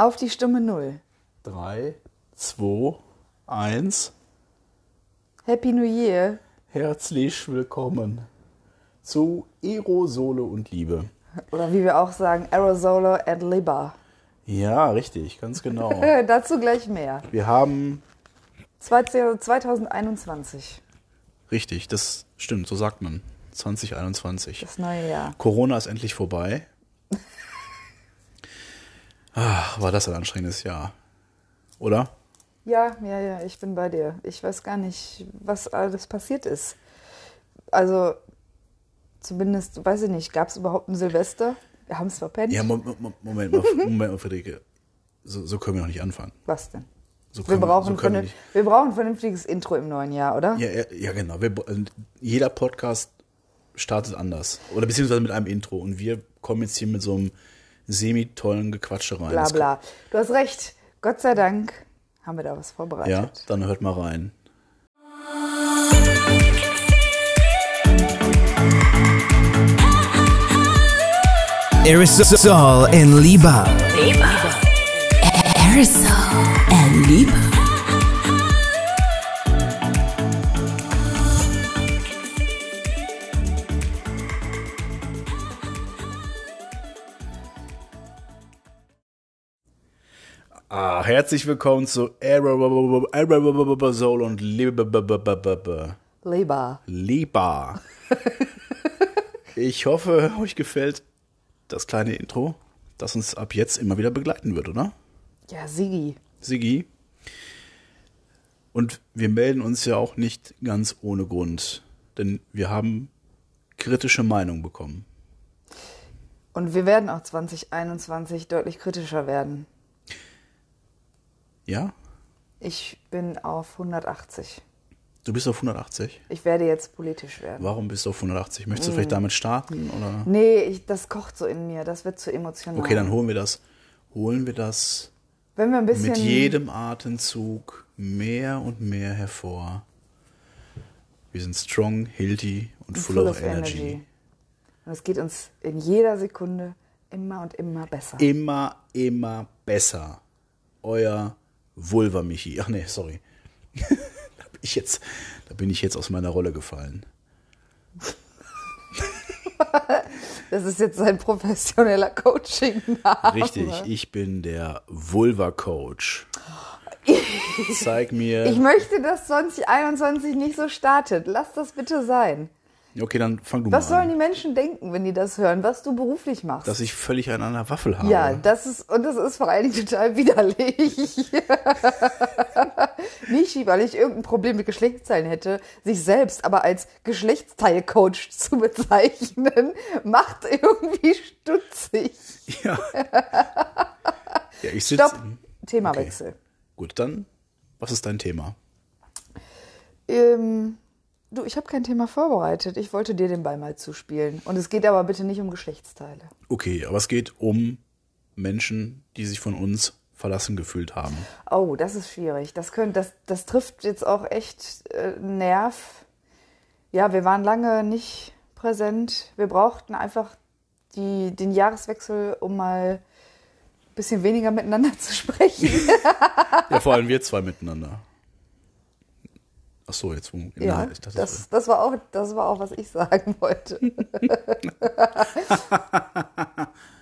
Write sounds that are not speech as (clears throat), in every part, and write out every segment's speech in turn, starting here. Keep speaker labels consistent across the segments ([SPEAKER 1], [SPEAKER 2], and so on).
[SPEAKER 1] Auf die Stimme Null.
[SPEAKER 2] 3, 2, 1.
[SPEAKER 1] Happy New Year.
[SPEAKER 2] Herzlich willkommen zu Aerosole und Liebe.
[SPEAKER 1] Oder wie wir auch sagen, Aerosolo and Liba.
[SPEAKER 2] Ja, richtig, ganz genau. (laughs)
[SPEAKER 1] Dazu gleich mehr.
[SPEAKER 2] Wir haben,
[SPEAKER 1] 2021,
[SPEAKER 2] richtig, das stimmt, so sagt man, 2021.
[SPEAKER 1] das neue Jahr.
[SPEAKER 2] Corona ist endlich vorbei. (laughs) Ach, war das ein anstrengendes Jahr. Oder?
[SPEAKER 1] Ja, ja, ja, ich bin bei dir. Ich weiß gar nicht, was alles passiert ist. Also, zumindest, weiß ich nicht, gab es überhaupt ein Silvester? Wir haben es verpennt.
[SPEAKER 2] Ja, Mo- Mo- Moment mal, Moment mal, Friederike. So, so können wir noch nicht anfangen.
[SPEAKER 1] Was denn?
[SPEAKER 2] So
[SPEAKER 1] Wir brauchen,
[SPEAKER 2] so können wir
[SPEAKER 1] brauchen ein vernünftiges Intro im neuen Jahr, oder?
[SPEAKER 2] Ja, ja, ja genau. Wir, also jeder Podcast startet anders. Oder beziehungsweise mit einem Intro. Und wir kommen jetzt hier mit so einem semi-tollen Gequatsche rein.
[SPEAKER 1] Bla bla. Du hast recht. Gott sei Dank haben wir da was
[SPEAKER 2] kann- Ja,
[SPEAKER 1] vorbereitet.
[SPEAKER 2] dann hört mal rein.
[SPEAKER 3] Aerosol and Liba.
[SPEAKER 4] Aerosol and Liebe.
[SPEAKER 2] Ah, herzlich willkommen zu Aerosol und Liebe.
[SPEAKER 1] Leber.
[SPEAKER 2] Liba. (laughs) Ich hoffe, euch gefällt das kleine Intro, das uns ab jetzt immer wieder begleiten wird, oder?
[SPEAKER 1] Ja, Sigi.
[SPEAKER 2] Sigi. Und wir melden uns ja auch nicht ganz ohne Grund, denn wir haben kritische Meinung bekommen.
[SPEAKER 1] Und wir werden auch 2021 deutlich kritischer werden.
[SPEAKER 2] Ja?
[SPEAKER 1] Ich bin auf 180.
[SPEAKER 2] Du bist auf 180.
[SPEAKER 1] Ich werde jetzt politisch werden.
[SPEAKER 2] Warum bist du auf 180? Möchtest du vielleicht damit starten? Oder?
[SPEAKER 1] Nee, ich, das kocht so in mir. Das wird zu emotional.
[SPEAKER 2] Okay, dann holen wir das. Holen wir das
[SPEAKER 1] Wenn wir ein bisschen.
[SPEAKER 2] mit jedem Atemzug mehr und mehr hervor. Wir sind strong, healthy und full, of, energy.
[SPEAKER 1] Und es geht uns in jeder Sekunde immer und immer besser.
[SPEAKER 2] Immer, immer besser. Euer Vulva Michi. Ach nee, sorry. (laughs) da, bin ich jetzt, da bin ich jetzt aus meiner Rolle gefallen. (laughs)
[SPEAKER 1] Das ist jetzt ein professioneller Coaching-Name.
[SPEAKER 2] Richtig, ich bin der Vulva Coach. (laughs) Zeig mir.
[SPEAKER 1] Ich möchte, dass 2021 nicht so startet. Lass das bitte sein.
[SPEAKER 2] Okay, dann fang du
[SPEAKER 1] Was
[SPEAKER 2] mal
[SPEAKER 1] sollen
[SPEAKER 2] an.
[SPEAKER 1] die Menschen denken, wenn die das hören, was du beruflich machst?
[SPEAKER 2] Dass ich völlig an einer Waffel habe.
[SPEAKER 1] ja, das ist, und das ist vor allen Dingen total widerlich. (laughs) Nicht, weil ich irgendein Problem mit Geschlechtsteilen hätte, sich selbst aber als Geschlechtsteilcoach zu bezeichnen, (laughs) macht irgendwie stutzig.
[SPEAKER 2] Ja. (laughs) ja, ich sitze.
[SPEAKER 1] Stopp, Themawechsel.
[SPEAKER 2] Gut, dann, was ist dein Thema?
[SPEAKER 1] Ähm, du, ich habe kein Thema vorbereitet. Ich wollte dir den Ball mal zuspielen. Und es geht aber bitte nicht um Geschlechtsteile.
[SPEAKER 2] Okay, aber es geht um Menschen, die sich von uns verlassen gefühlt haben.
[SPEAKER 1] Oh, das ist schwierig. Das, könnt, das, das trifft jetzt auch echt äh, einen Nerv. Ja, wir waren lange nicht präsent. Wir brauchten einfach die, den Jahreswechsel, um mal ein bisschen weniger miteinander (laughs) zu sprechen.
[SPEAKER 2] Ja, vor allem wir zwei miteinander. Ach so, jetzt wo.
[SPEAKER 1] ja,
[SPEAKER 2] ich dachte,
[SPEAKER 1] das, das, war auch, das war auch, was ich sagen wollte. (laughs)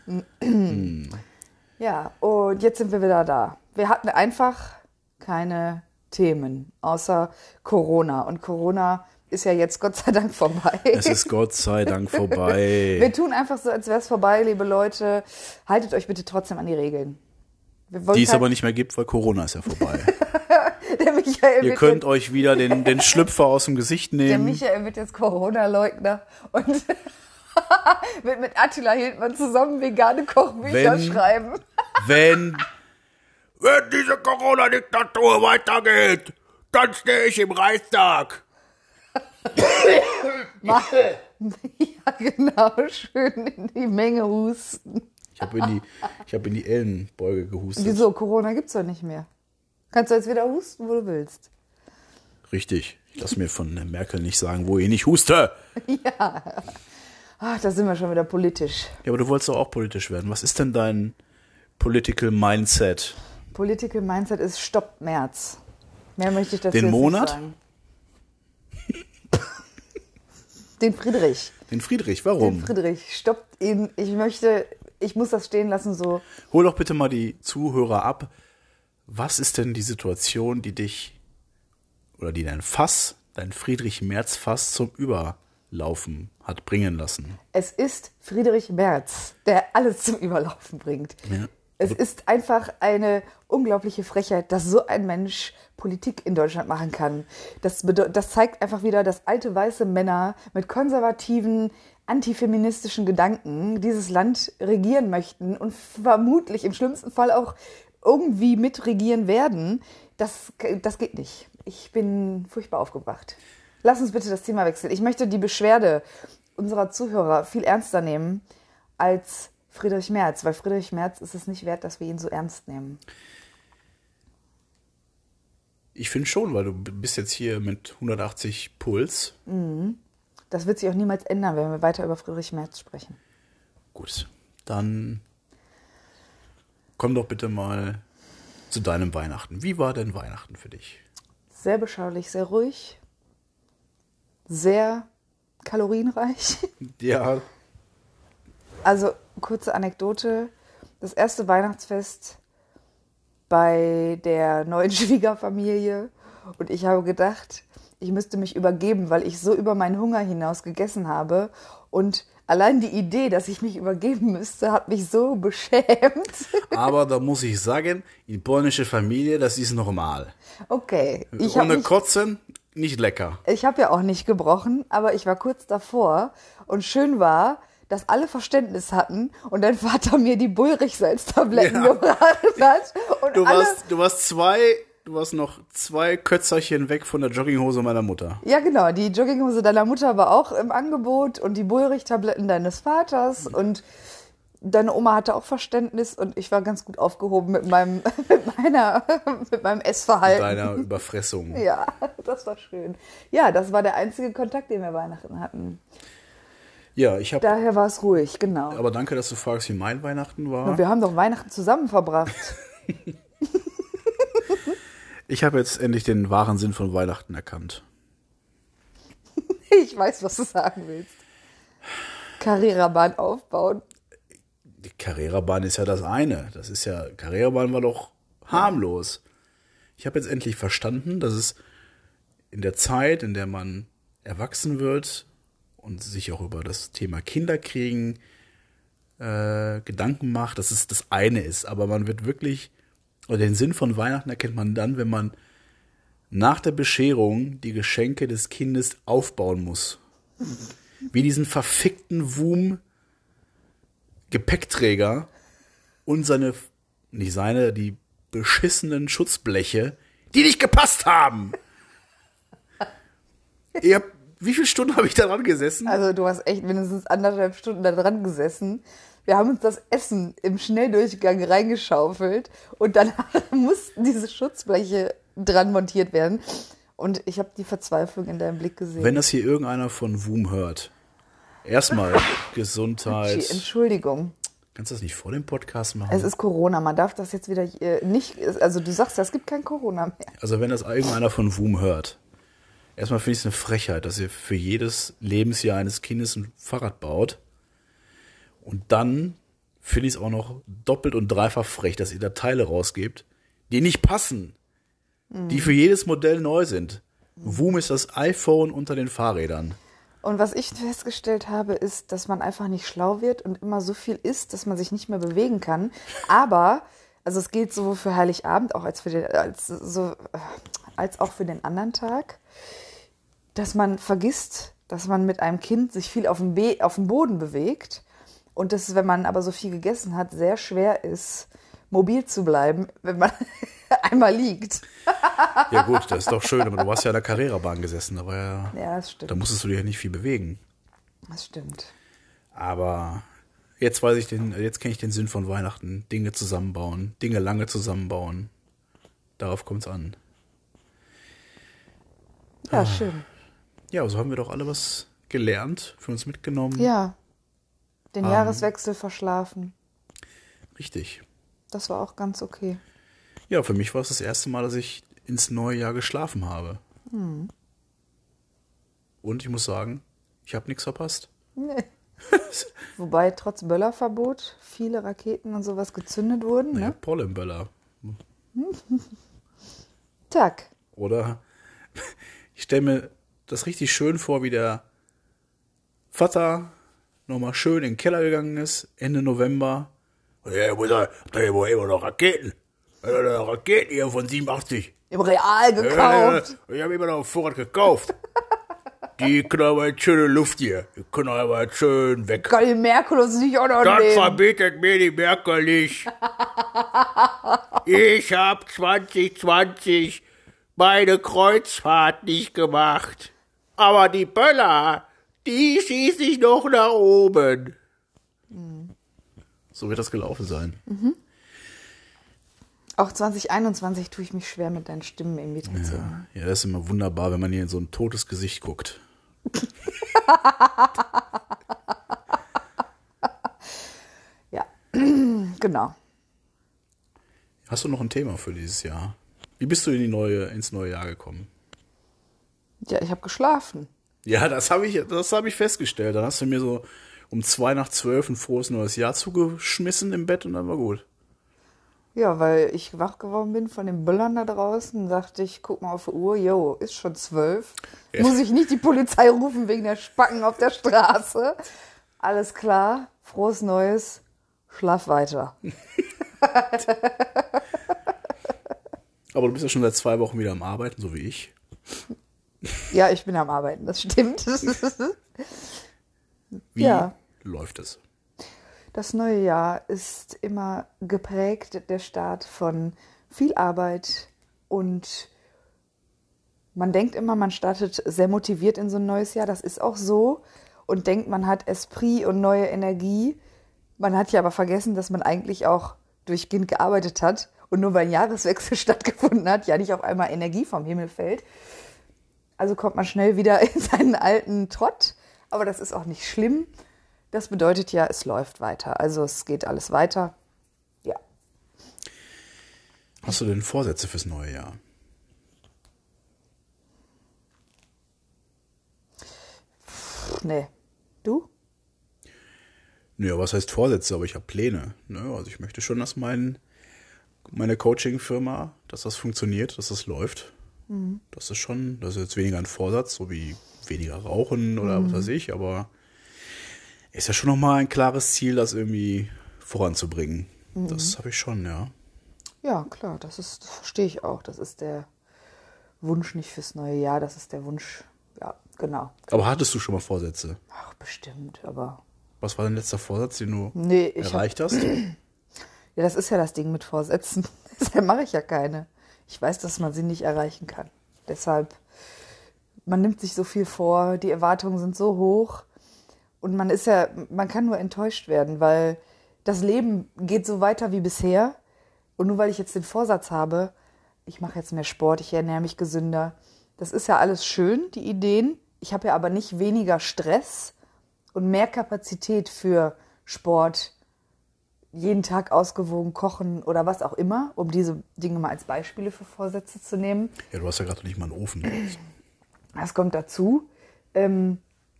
[SPEAKER 1] (laughs) ja, und jetzt sind wir wieder da. Wir hatten einfach keine Themen, außer Corona. Und Corona ist ja jetzt Gott sei Dank vorbei.
[SPEAKER 2] es ist Gott sei Dank vorbei. (laughs)
[SPEAKER 1] wir tun einfach so, als wäre es vorbei, liebe Leute. Haltet euch bitte trotzdem an die Regeln.
[SPEAKER 2] Die es aber nicht mehr gibt, weil Corona ist ja vorbei. (laughs)
[SPEAKER 1] der Michael
[SPEAKER 2] Ihr könnt euch wieder den, den Schlüpfer aus dem Gesicht
[SPEAKER 1] Der
[SPEAKER 2] nehmen.
[SPEAKER 1] Michael wird jetzt Corona-Leugner und (laughs) wird mit Attila Hildmann zusammen vegane Kochbücher
[SPEAKER 2] Wenn-
[SPEAKER 1] schreiben. (laughs)
[SPEAKER 2] Wenn, wenn diese Corona-Diktatur weitergeht, dann stehe ich im Reichstag. (coughs) (coughs)
[SPEAKER 1] ja, genau, schön in die Menge husten.
[SPEAKER 2] Ich habe in, die- ich hab in die Ellenbeuge gehustet.
[SPEAKER 1] Wieso? Corona gibt's doch nicht mehr. Kannst du jetzt wieder husten, wo du willst.
[SPEAKER 2] Richtig. Ich lasse mir von Merkel nicht sagen, wo ich nicht huste. (laughs)
[SPEAKER 1] Ach, da sind wir schon wieder politisch.
[SPEAKER 2] Ja, aber du wolltest doch auch politisch werden. Was ist denn dein Political Mindset.
[SPEAKER 1] Political Mindset ist Stopp März. Mehr möchte ich dazu
[SPEAKER 2] Den Monat?
[SPEAKER 1] nicht sagen. (laughs) Den Friedrich.
[SPEAKER 2] Den Friedrich,
[SPEAKER 1] Den
[SPEAKER 2] warum?
[SPEAKER 1] Friedrich. Stoppt ihn. Ich möchte, ich muss das stehen lassen so.
[SPEAKER 2] Hol doch bitte mal die Zuhörer ab. Was ist denn die Situation, die dich oder die dein Fass, dein Friedrich Merz Fass zum Überlaufen hat bringen lassen?
[SPEAKER 1] Es ist Friedrich Merz, der alles zum Überlaufen bringt.
[SPEAKER 2] Ja.
[SPEAKER 1] Es ist einfach eine unglaubliche Frechheit, dass so ein Mensch Politik in Deutschland machen kann. Das, das zeigt einfach wieder, dass alte weiße Männer mit konservativen, antifeministischen Gedanken dieses Land regieren möchten und vermutlich im schlimmsten Fall auch irgendwie mitregieren werden. Das, das geht nicht. Ich bin furchtbar aufgebracht. Lass uns bitte das Thema wechseln. Ich möchte die Beschwerde unserer Zuhörer viel ernster nehmen als Friedrich Merz, weil Friedrich Merz ist es nicht wert, dass wir ihn so ernst nehmen.
[SPEAKER 2] Ich finde schon, weil du bist jetzt hier mit 180 Puls.
[SPEAKER 1] Das wird sich auch niemals ändern, wenn wir weiter über Friedrich Merz sprechen.
[SPEAKER 2] Gut, dann komm doch bitte mal zu deinem Weihnachten. Wie war denn Weihnachten für dich?
[SPEAKER 1] Sehr beschaulich, sehr ruhig, sehr kalorienreich.
[SPEAKER 2] Ja,
[SPEAKER 1] Also, kurze Anekdote. Das erste Weihnachtsfest bei der neuen (laughs) Schwiegerfamilie. Und ich habe gedacht, ich müsste mich übergeben, weil ich so über meinen Hunger hinaus gegessen habe. Und allein die Idee, dass ich mich übergeben müsste, hat mich so (laughs) beschämt.
[SPEAKER 2] aber da muss ich sagen, in polnische Familie, das ist normal.
[SPEAKER 1] Okay, ich
[SPEAKER 2] Ohne
[SPEAKER 1] mich
[SPEAKER 2] Kotzen, nicht lecker.
[SPEAKER 1] Ich habe ja auch nicht gebrochen, aber ich war kurz davor und schön war, dass alle Verständnis hatten und dein Vater mir die Bullrichsalztabletten
[SPEAKER 2] Ja.
[SPEAKER 1] gebracht hat. Und
[SPEAKER 2] Du warst, du warst zwei, du warst noch zwei Kötzerchen weg von der Jogginghose meiner Mutter.
[SPEAKER 1] ja, genau, die Jogginghose deiner Mutter war auch im Angebot und die Bullrichtabletten deines Vaters und deine Oma hatte auch Verständnis und ich war ganz gut aufgehoben mit meinem, (laughs) mit meiner, (laughs) mit meinem Essverhalten.
[SPEAKER 2] Deiner Überfressung.
[SPEAKER 1] Ja, (laughs) das war schön. Ja, das war der einzige Kontakt, den wir Weihnachten hatten.
[SPEAKER 2] Ja, ich habe.
[SPEAKER 1] Daher war es ruhig, genau.
[SPEAKER 2] Aber danke, dass du fragst, wie mein Weihnachten war.
[SPEAKER 1] Und wir haben doch Weihnachten zusammen verbracht. (laughs)
[SPEAKER 2] Ich habe jetzt endlich den wahren Sinn von Weihnachten erkannt.
[SPEAKER 1] Ich weiß, was du sagen willst. Karrierebahn aufbauen.
[SPEAKER 2] Die Carrera-Bahn ist ja das eine. Das ist ja, Carrera-Bahn war doch harmlos. Ich habe jetzt endlich verstanden, dass es in der Zeit, in der man erwachsen wird und sich auch über das Thema Kinderkriegen äh, Gedanken macht, dass es das eine ist. Aber man wird wirklich, oder den Sinn von Weihnachten erkennt man dann, wenn man nach der Bescherung die Geschenke des Kindes aufbauen muss. Wie diesen verfickten Wum Gepäckträger und seine, nicht seine, die beschissenen Schutzbleche, die nicht gepasst haben. (laughs) Ihr habt, wie viele Stunden habe ich da dran gesessen?
[SPEAKER 1] Also du hast echt mindestens anderthalb Stunden da dran gesessen. Wir haben uns das Essen im Schnelldurchgang reingeschaufelt und dann (laughs) mussten diese Schutzbleche dran montiert werden. Und ich habe die Verzweiflung in deinem Blick gesehen.
[SPEAKER 2] Wenn das hier irgendeiner von Woom hört, erstmal (laughs) Gesundheit.
[SPEAKER 1] Entschuldigung.
[SPEAKER 2] Kannst du das nicht vor dem Podcast machen?
[SPEAKER 1] Es ist Corona. Man darf das jetzt wieder äh, nicht. Also du sagst, ja, es gibt kein Corona mehr.
[SPEAKER 2] Also wenn das irgendeiner von Woom hört, erstmal finde ich es eine Frechheit, dass ihr für jedes Lebensjahr eines Kindes ein Fahrrad baut. Und dann finde ich es auch noch doppelt und dreifach frech, dass ihr da Teile rausgebt, die nicht passen, die für jedes Modell neu sind. Woom ist das iPhone unter den Fahrrädern.
[SPEAKER 1] Und was ich festgestellt habe, ist, dass man einfach nicht schlau wird und immer so viel isst, dass man sich nicht mehr bewegen kann. Aber, also es gilt sowohl für Heiligabend auch als, für den, als, so, als auch für den anderen Tag, dass man vergisst, dass man mit einem Kind sich viel auf dem, Be auf dem Boden bewegt und dass, wenn man aber so viel gegessen hat, sehr schwer ist, mobil zu bleiben, wenn man (laughs) einmal liegt. (laughs)
[SPEAKER 2] Ja gut, das ist doch schön, aber du hast ja an der Carrera-Bahn gesessen, war ja,
[SPEAKER 1] Ja, das stimmt.
[SPEAKER 2] da musstest du dich ja nicht viel bewegen.
[SPEAKER 1] Das stimmt.
[SPEAKER 2] Aber jetzt weiß ich den, jetzt kenne ich den Sinn von Weihnachten. Dinge zusammenbauen, Dinge lange zusammenbauen. Darauf kommt es an.
[SPEAKER 1] Ja, schön.
[SPEAKER 2] Ja, so haben wir doch alle was gelernt, für uns mitgenommen.
[SPEAKER 1] Ja. Den
[SPEAKER 2] Ähm.
[SPEAKER 1] Jahreswechsel verschlafen.
[SPEAKER 2] Richtig.
[SPEAKER 1] das war auch ganz okay.
[SPEAKER 2] Ja, für mich war es das erste Mal, dass ich ins neue Jahr geschlafen habe.
[SPEAKER 1] Hm.
[SPEAKER 2] Und ich muss sagen, ich habe nichts verpasst.
[SPEAKER 1] Nee. (laughs) Wobei trotz Böllerverbot viele Raketen und sowas gezündet wurden.
[SPEAKER 2] Naja,
[SPEAKER 1] Ne?
[SPEAKER 2] Pollenböller. (laughs)
[SPEAKER 1] Tag.
[SPEAKER 2] Oder (laughs) ich stelle mir das richtig schön vor, wie der Vater nochmal schön in den Keller gegangen ist, Ende November. Ja, ich muss sagen, habt ihr wohl immer noch Raketen? Raketen hier von 87.
[SPEAKER 1] Im Real gekauft.
[SPEAKER 2] Ja, ich habe immer noch Vorrat gekauft. (laughs) Die können aber jetzt schöne Luft hier. Die können aber jetzt schön weg.
[SPEAKER 1] Kann die Merkel sich auch noch
[SPEAKER 2] Das
[SPEAKER 1] nehmen.
[SPEAKER 2] verbietet mir die Merkel nicht. (laughs) Ich hab 2020 meine Kreuzfahrt nicht gemacht. Aber die Böller, die schieße ich noch nach oben. So wird das gelaufen sein.
[SPEAKER 1] Auch 2021 tue ich mich schwer mit deinen Stimmenimitationen.
[SPEAKER 2] Ja, das ist immer wunderbar, wenn man hier in so ein totes Gesicht guckt. (laughs)
[SPEAKER 1] Ja, (clears throat) genau.
[SPEAKER 2] Hast du noch ein Thema für dieses Jahr? Wie bist du in die neue, ins neue Jahr gekommen?
[SPEAKER 1] Ja, ich habe geschlafen.
[SPEAKER 2] Ja, das habe ich, das habe ich festgestellt. Dann hast du mir so um zwei nach zwölf ein frohes neues Jahr zugeschmissen im Bett und dann war gut.
[SPEAKER 1] Ja, weil ich wach geworden bin von den Böllern da draußen, dachte ich, guck mal auf die Uhr, yo, ist schon zwölf.
[SPEAKER 2] Ja.
[SPEAKER 1] Muss ich nicht die Polizei rufen wegen der Spacken auf der Straße? Alles klar, frohes Neues, schlaf weiter. (laughs)
[SPEAKER 2] Aber du bist ja schon seit zwei Wochen wieder am Arbeiten, so wie ich.
[SPEAKER 1] Ja, ich bin am Arbeiten, das stimmt. (laughs)
[SPEAKER 2] Wie
[SPEAKER 1] Ja.
[SPEAKER 2] läuft es?
[SPEAKER 1] Das neue Jahr ist immer geprägt, der Start von viel Arbeit und man denkt immer, man startet sehr motiviert in so ein neues Jahr. Das ist auch so und denkt, man hat Esprit und neue Energie. Man hat ja aber vergessen, dass man eigentlich auch durchgehend gearbeitet hat und nur weil ein Jahreswechsel (laughs) stattgefunden hat, ja nicht auf einmal Energie vom Himmel fällt. Also kommt man schnell wieder (laughs) in seinen alten Trott, aber das ist auch nicht schlimm. Das bedeutet ja, es läuft weiter. Also es geht alles weiter. Ja.
[SPEAKER 2] Hast du denn Vorsätze fürs neue Jahr?
[SPEAKER 1] Nee. Du?
[SPEAKER 2] Naja, was heißt Vorsätze? Aber ich habe Pläne. Ne? Also ich möchte schon, dass mein, meine Coaching-Firma, dass das funktioniert, dass das läuft. Das ist schon, das ist jetzt weniger ein Vorsatz, so wie weniger rauchen oder was weiß ich, aber ist ja schon nochmal ein klares Ziel, das irgendwie voranzubringen. Das habe ich schon, ja.
[SPEAKER 1] Ja, klar, das ist, das verstehe ich auch. Das ist der Wunsch nicht fürs neue Jahr, das ist der Wunsch, ja, genau.
[SPEAKER 2] Aber hattest du schon mal Vorsätze?
[SPEAKER 1] Ach, bestimmt, aber.
[SPEAKER 2] Was war dein letzter Vorsatz, den du
[SPEAKER 1] Nee, ich hab,
[SPEAKER 2] erreicht hast? (clears throat)
[SPEAKER 1] ja, das ist ja das Ding mit Vorsätzen. (laughs) Deshalb mache ich ja keine. Ich weiß, dass man sie nicht erreichen kann. Deshalb, man nimmt sich so viel vor, die Erwartungen sind so hoch und man ist ja, man kann nur enttäuscht werden, weil das Leben geht so weiter wie bisher und nur weil ich jetzt den Vorsatz habe, ich mache jetzt mehr Sport, ich ernähre mich gesünder, das ist ja alles schön, die Ideen. Ich habe ja aber nicht weniger Stress und mehr Kapazität für Sport, jeden Tag ausgewogen kochen oder was auch immer, um diese Dinge mal als Beispiele für Vorsätze zu nehmen.
[SPEAKER 2] Ja, du hast ja gerade nicht mal einen Ofen.
[SPEAKER 1] Das kommt dazu. Ähm,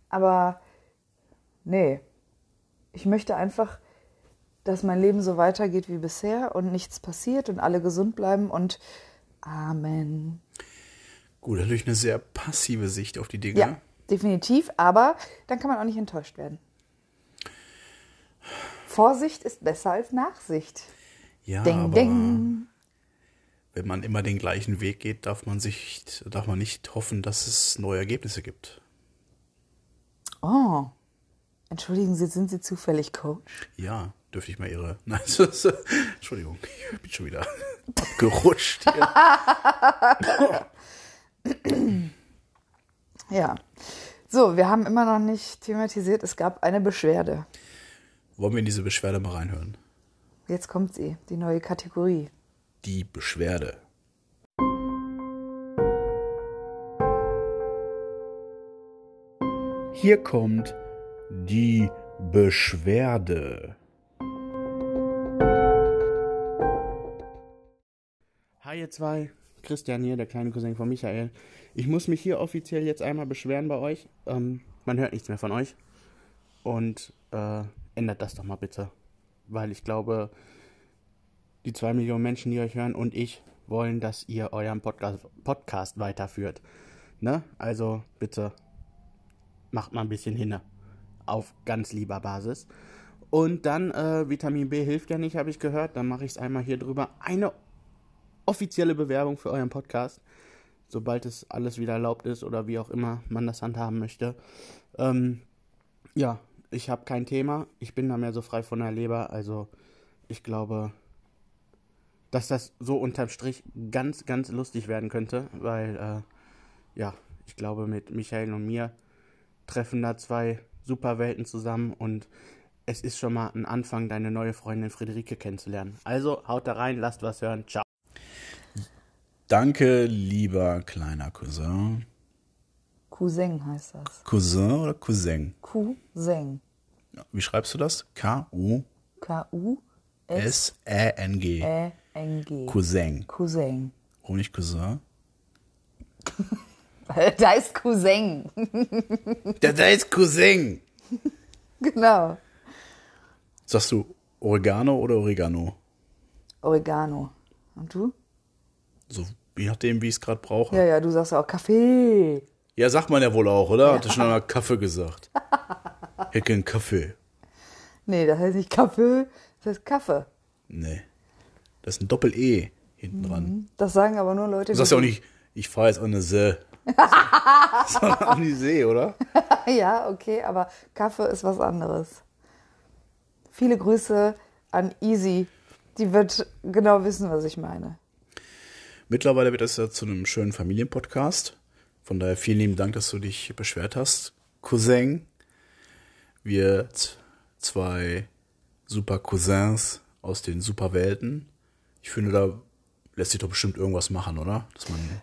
[SPEAKER 1] aber nee, ich möchte einfach, dass mein Leben so weitergeht wie bisher und nichts passiert und alle gesund bleiben und Amen.
[SPEAKER 2] Gut, natürlich eine sehr passive Sicht auf die Dinge.
[SPEAKER 1] Ja, definitiv, aber dann kann man auch nicht enttäuscht werden. Vorsicht ist besser als Nachsicht.
[SPEAKER 2] Ja,
[SPEAKER 1] Ding,
[SPEAKER 2] aber
[SPEAKER 1] ding.
[SPEAKER 2] wenn man immer den gleichen Weg geht, darf man sich, darf man nicht hoffen, dass es neue Ergebnisse gibt.
[SPEAKER 1] Oh, entschuldigen Sie, sind Sie zufällig Coach?
[SPEAKER 2] Ja, dürfte ich mal ihre. (laughs) Nein, Entschuldigung, ich bin schon wieder (laughs) abgerutscht.
[SPEAKER 1] Ja. So, wir haben immer noch nicht thematisiert, es gab eine Beschwerde.
[SPEAKER 2] Wollen wir in diese Beschwerde mal reinhören?
[SPEAKER 1] Jetzt kommt sie, die neue Kategorie.
[SPEAKER 2] Die Beschwerde. Hier kommt die Beschwerde.
[SPEAKER 3] Hi ihr zwei, Christian hier, der kleine Cousin von Michael. Ich muss mich hier offiziell jetzt einmal beschweren bei euch. Ähm, man hört nichts mehr von euch. Und äh, ändert das doch mal bitte. Weil ich glaube, die zwei Millionen Menschen, die euch hören und ich wollen, dass ihr euren Podcast, Podcast weiterführt. Ne? Also bitte macht mal ein bisschen hinne. Auf ganz lieber Basis. Und dann, äh, Vitamin B hilft ja nicht, habe ich gehört. Dann mache ich es einmal hier drüber. Eine offizielle Bewerbung für euren Podcast. Sobald es alles wieder erlaubt ist oder wie auch immer man das handhaben möchte. Ähm, ja, ich habe kein Thema. Ich bin da mehr so frei von der Leber. Also ich glaube, dass das so unterm Strich ganz, ganz lustig werden könnte. Weil, äh, ja, ich glaube, mit Michael und mir treffen da zwei super Welten zusammen und es ist schon mal ein Anfang, deine neue Freundin Friederike kennenzulernen. Also haut da rein, lasst was hören. Ciao.
[SPEAKER 2] Danke, lieber kleiner Cousin.
[SPEAKER 1] Cousin heißt das.
[SPEAKER 2] Cousin oder Cousin?
[SPEAKER 1] Cousin.
[SPEAKER 2] Wie schreibst du das? K-U-S-Ä-N-G.
[SPEAKER 1] K-U-S-E-N-G.
[SPEAKER 2] Cousin.
[SPEAKER 1] Cousin.
[SPEAKER 2] Warum nicht Cousin? (laughs)
[SPEAKER 1] Da ist Cousin.
[SPEAKER 2] Der, der ist Cousin. (laughs)
[SPEAKER 1] genau.
[SPEAKER 2] Sagst du Oregano oder Oregano?
[SPEAKER 1] Oregano. Und du?
[SPEAKER 2] So, je nachdem, wie ich es gerade brauche.
[SPEAKER 1] Ja,
[SPEAKER 2] Ja.
[SPEAKER 1] ja, du sagst auch Kaffee.
[SPEAKER 2] Sagt man ja wohl auch, oder? Hat er schon einmal Kaffee gesagt? (laughs) Hätte einen Kaffee.
[SPEAKER 1] Nee, das heißt nicht Kaffee, das heißt Kaffee.
[SPEAKER 2] Nee. Das ist ein Doppel-E hinten dran.
[SPEAKER 1] Das sagen aber nur Leute,
[SPEAKER 2] Du sagst ja auch nicht, ich fahre jetzt an eine See. (laughs) Sondern an die See, oder? (laughs)
[SPEAKER 1] Ja, okay, aber Kaffee ist was anderes. Viele Grüße an Easy. Die wird genau wissen, was ich meine.
[SPEAKER 2] Mittlerweile wird es ja zu einem schönen Familienpodcast. Von daher vielen lieben Dank, dass du dich beschwert hast. Cousin, wir zwei super Cousins aus den Superwelten. Ich finde, da lässt sich doch bestimmt irgendwas machen, oder?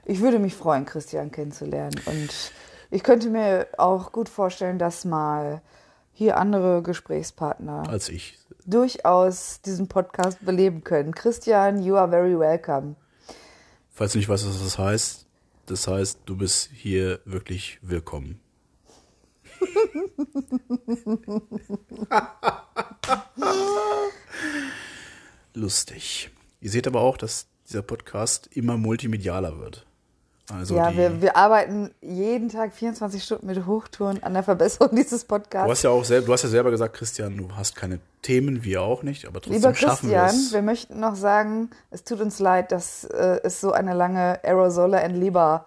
[SPEAKER 1] Ich würde mich freuen, Christian kennenzulernen. Und ich könnte mir auch gut vorstellen, dass mal hier andere Gesprächspartner
[SPEAKER 2] als ich.
[SPEAKER 1] durchaus diesen Podcast beleben können. Christian, you are very welcome.
[SPEAKER 2] Falls du nicht weißt, was das heißt, das heißt, du bist hier wirklich willkommen. (laughs) Lustig. Ihr seht aber auch, dass dieser Podcast immer multimedialer wird. Also
[SPEAKER 1] ja, wir, wir arbeiten jeden Tag 24 Stunden mit Hochtouren an der Verbesserung (laughs) dieses
[SPEAKER 2] du
[SPEAKER 1] Podcasts.
[SPEAKER 2] hast ja auch selber, du hast ja selber gesagt, Christian, du hast keine Themen, wir auch nicht, aber trotzdem
[SPEAKER 1] Lieber
[SPEAKER 2] schaffen wir
[SPEAKER 1] Christian,
[SPEAKER 2] es.
[SPEAKER 1] wir möchten noch sagen, es tut uns leid, dass äh, es so eine lange Aerosole and Leber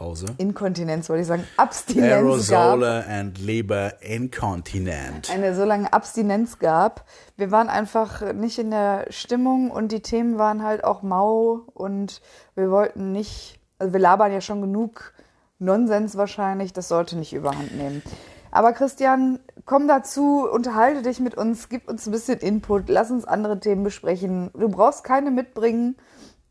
[SPEAKER 2] Pause.
[SPEAKER 1] Inkontinenz, wollte ich sagen, Abstinenz gab.
[SPEAKER 2] Aerosole and Leber Incontinent.
[SPEAKER 1] Eine so lange Abstinenz gab. Wir waren einfach nicht in der Stimmung und die Themen waren halt auch mau und wir wollten nicht, also wir labern ja schon genug Nonsens wahrscheinlich, das sollte nicht überhand nehmen. Aber Christian, komm dazu, unterhalte dich mit uns, gib uns ein bisschen Input, lass uns andere Themen besprechen. Du brauchst keine mitbringen.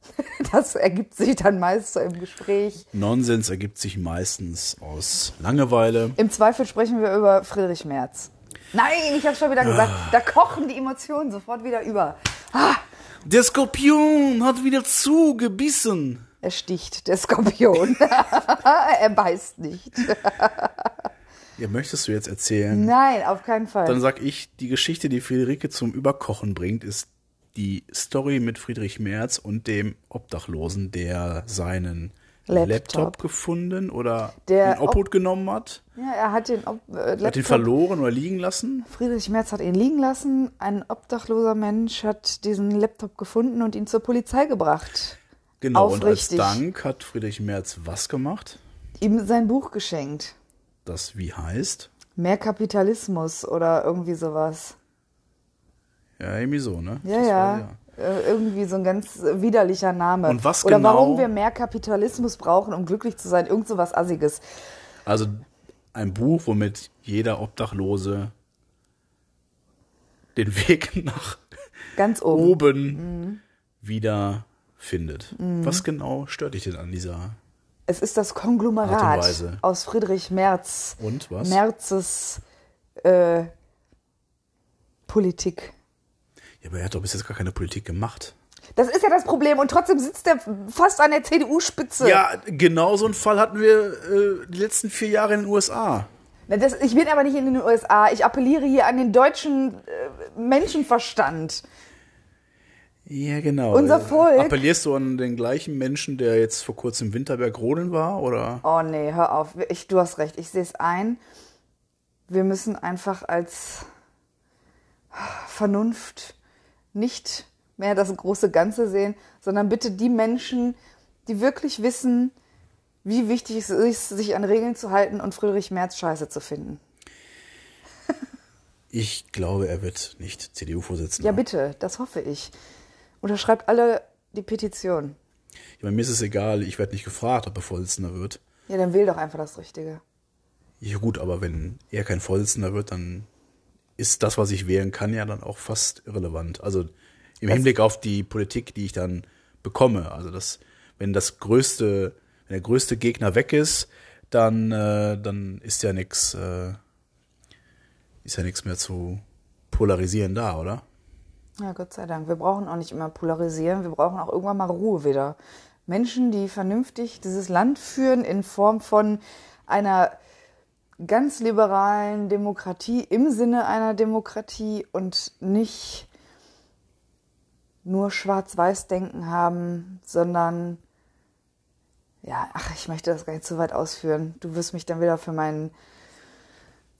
[SPEAKER 1] (laughs) Das ergibt sich dann meist so im Gespräch.
[SPEAKER 2] Nonsens ergibt sich meistens aus Langeweile.
[SPEAKER 1] Im Zweifel sprechen wir über Friedrich Merz. Nein, ich habe schon wieder gesagt, da kochen die Emotionen sofort wieder über.
[SPEAKER 2] Der Skorpion hat wieder zugebissen.
[SPEAKER 1] Er sticht, der Skorpion. (laughs) er beißt nicht.
[SPEAKER 2] Ja, möchtest du jetzt erzählen?
[SPEAKER 1] Nein, auf keinen Fall.
[SPEAKER 2] Dann sag ich, die Geschichte, die Friederike zum Überkochen bringt, ist die Story mit Friedrich Merz und dem Obdachlosen, der seinen
[SPEAKER 1] Laptop.
[SPEAKER 2] Laptop, gefunden oder
[SPEAKER 1] Der
[SPEAKER 2] in Obhut genommen hat.
[SPEAKER 1] ja, er hat den Ob äh,
[SPEAKER 2] Er hat
[SPEAKER 1] Laptop.
[SPEAKER 2] verloren oder liegen lassen.
[SPEAKER 1] Friedrich Merz hat ihn liegen lassen. Ein obdachloser Mensch hat diesen Laptop gefunden und ihn zur Polizei gebracht.
[SPEAKER 2] Genau, und als
[SPEAKER 1] Aufrichtig.
[SPEAKER 2] Dank hat Friedrich Merz was gemacht?
[SPEAKER 1] Ihm sein Buch geschenkt.
[SPEAKER 2] Das wie heißt?
[SPEAKER 1] Mehr Kapitalismus oder irgendwie sowas.
[SPEAKER 2] Ja, irgendwie so, ne?
[SPEAKER 1] Ja, ja.
[SPEAKER 2] war-
[SPEAKER 1] Äh, Irgendwie so ein ganz widerlicher Name.
[SPEAKER 2] Und was
[SPEAKER 1] Oder
[SPEAKER 2] genau-
[SPEAKER 1] warum wir mehr Kapitalismus brauchen, um glücklich zu sein. Irgend so was Assiges.
[SPEAKER 2] Also ein Buch, womit jeder Obdachlose den Weg (laughs) nach
[SPEAKER 1] Ganz oben.
[SPEAKER 2] oben wieder findet. Was genau stört dich denn an dieser
[SPEAKER 1] Es ist das Konglomerat aus Friedrich Merz.
[SPEAKER 2] Und was?
[SPEAKER 1] Merzes äh, Politik.
[SPEAKER 2] Ja, aber er hat doch bis jetzt gar keine Politik gemacht.
[SPEAKER 1] Das ist ja das Problem und trotzdem sitzt er fast an der CDU-Spitze.
[SPEAKER 2] Ja, genau so einen Fall hatten wir äh, die letzten vier Jahre in den USA.
[SPEAKER 1] Na, Das, ich bin aber nicht in den USA. Ich appelliere hier an den deutschen äh, Menschenverstand.
[SPEAKER 2] Ja, genau.
[SPEAKER 1] Unser
[SPEAKER 2] Äh,
[SPEAKER 1] Volk-
[SPEAKER 2] Appellierst du an den gleichen Menschen, der jetzt vor kurzem im Winterberg-Rodeln war? Oder?
[SPEAKER 1] Oh nee, hör auf. Ich, du hast recht. Ich sehe es ein. Wir müssen einfach als Vernunft nicht mehr das große Ganze sehen, sondern bitte die Menschen, die wirklich wissen, wie wichtig es ist, sich an Regeln zu halten und Friedrich Merz scheiße zu finden. (laughs)
[SPEAKER 2] Ich glaube, er wird nicht CDU-Vorsitzender.
[SPEAKER 1] Ja, bitte, das hoffe ich. Unterschreibt alle die Petition.
[SPEAKER 2] Ich meine, mir ist es egal, ich werde nicht gefragt, ob er Vorsitzender wird.
[SPEAKER 1] Ja, dann wähl doch einfach das Richtige.
[SPEAKER 2] Ja gut, aber wenn er kein Vorsitzender wird, dann ist das, was ich wählen kann, ja dann auch fast irrelevant. Also im Hinblick auf die Politik, die ich dann bekomme. Also das, wenn das größte, wenn der größte Gegner weg ist, dann, äh, dann ist ja nichts, äh, ist ja nichts mehr zu polarisieren da, oder?
[SPEAKER 1] Ja, Gott sei Dank. Wir brauchen auch nicht immer polarisieren. Wir brauchen auch irgendwann mal Ruhe wieder. Menschen, die vernünftig dieses Land führen in Form von einer ganz liberalen Demokratie im Sinne einer Demokratie und nicht nur Schwarz-Weiß-Denken haben, sondern ja, ach, ich möchte das gar nicht zu weit ausführen. Du wirst mich dann wieder für meinen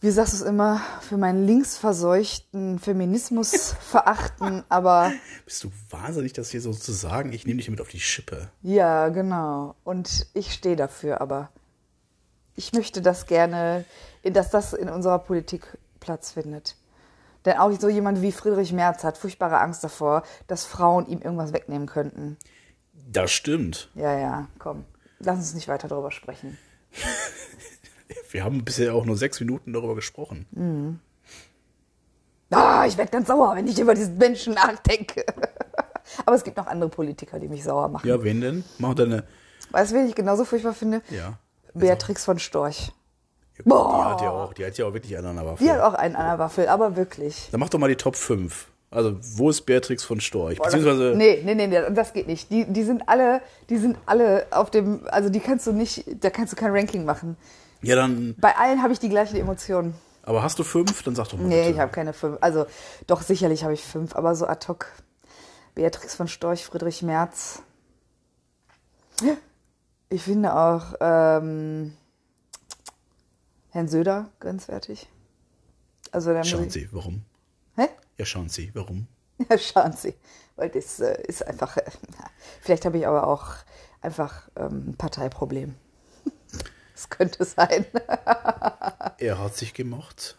[SPEAKER 1] wie sagst du es immer, für meinen linksverseuchten Feminismus (laughs) verachten, aber
[SPEAKER 2] Bist du wahnsinnig, das hier so zu sagen? Ich nehme dich mit auf die Schippe.
[SPEAKER 1] ja, genau. Und ich stehe dafür, aber ich möchte das gerne, dass das in unserer Politik Platz findet. Denn auch so jemand wie Friedrich Merz hat furchtbare Angst davor, dass Frauen ihm irgendwas wegnehmen könnten.
[SPEAKER 2] Das stimmt.
[SPEAKER 1] Ja, ja, komm. Lass uns nicht weiter darüber sprechen. (laughs)
[SPEAKER 2] Wir haben bisher auch nur sechs Minuten darüber gesprochen.
[SPEAKER 1] Ah, ich werde ganz sauer, wenn ich über diesen Menschen nachdenke. (laughs) Aber es gibt noch andere Politiker, die mich sauer machen.
[SPEAKER 2] Ja, wen denn? Mach deine.
[SPEAKER 1] Weißt du, wen ich genauso furchtbar finde?
[SPEAKER 2] Ja.
[SPEAKER 1] Beatrix von Storch.
[SPEAKER 2] Die
[SPEAKER 1] Boah.
[SPEAKER 2] hat ja auch, die hat ja auch wirklich einen an der Waffe.
[SPEAKER 1] Die hat auch einen an der Waffel, aber wirklich.
[SPEAKER 2] Dann mach doch mal die Top 5. Also, wo ist Beatrix von Storch? Beziehungsweise,
[SPEAKER 1] Nee, nee, nee, nee, das geht nicht. Die, die sind alle, die sind alle auf dem, also die kannst du nicht, da kannst du kein Ranking machen.
[SPEAKER 2] ja, dann,
[SPEAKER 1] Bei allen habe ich die gleichen Emotionen.
[SPEAKER 2] aber hast du fünf? Dann sag doch mal.
[SPEAKER 1] Nee,
[SPEAKER 2] bitte.
[SPEAKER 1] ich habe keine fünf. Also doch, sicherlich habe ich fünf, aber so ad hoc. Beatrix von Storch, Friedrich Merz. Ich finde auch ähm, Herrn Söder grenzwertig. Also
[SPEAKER 2] Schauen
[SPEAKER 1] ich-
[SPEAKER 2] Sie, warum?
[SPEAKER 1] Hä?
[SPEAKER 2] Ja, schauen Sie, warum?
[SPEAKER 1] Ja, schauen Sie. Weil das äh, ist einfach. Äh, (laughs) vielleicht habe ich aber auch einfach ähm, ein Parteiproblem. (laughs) Das könnte sein. (laughs)
[SPEAKER 2] Er hat sich gemocht.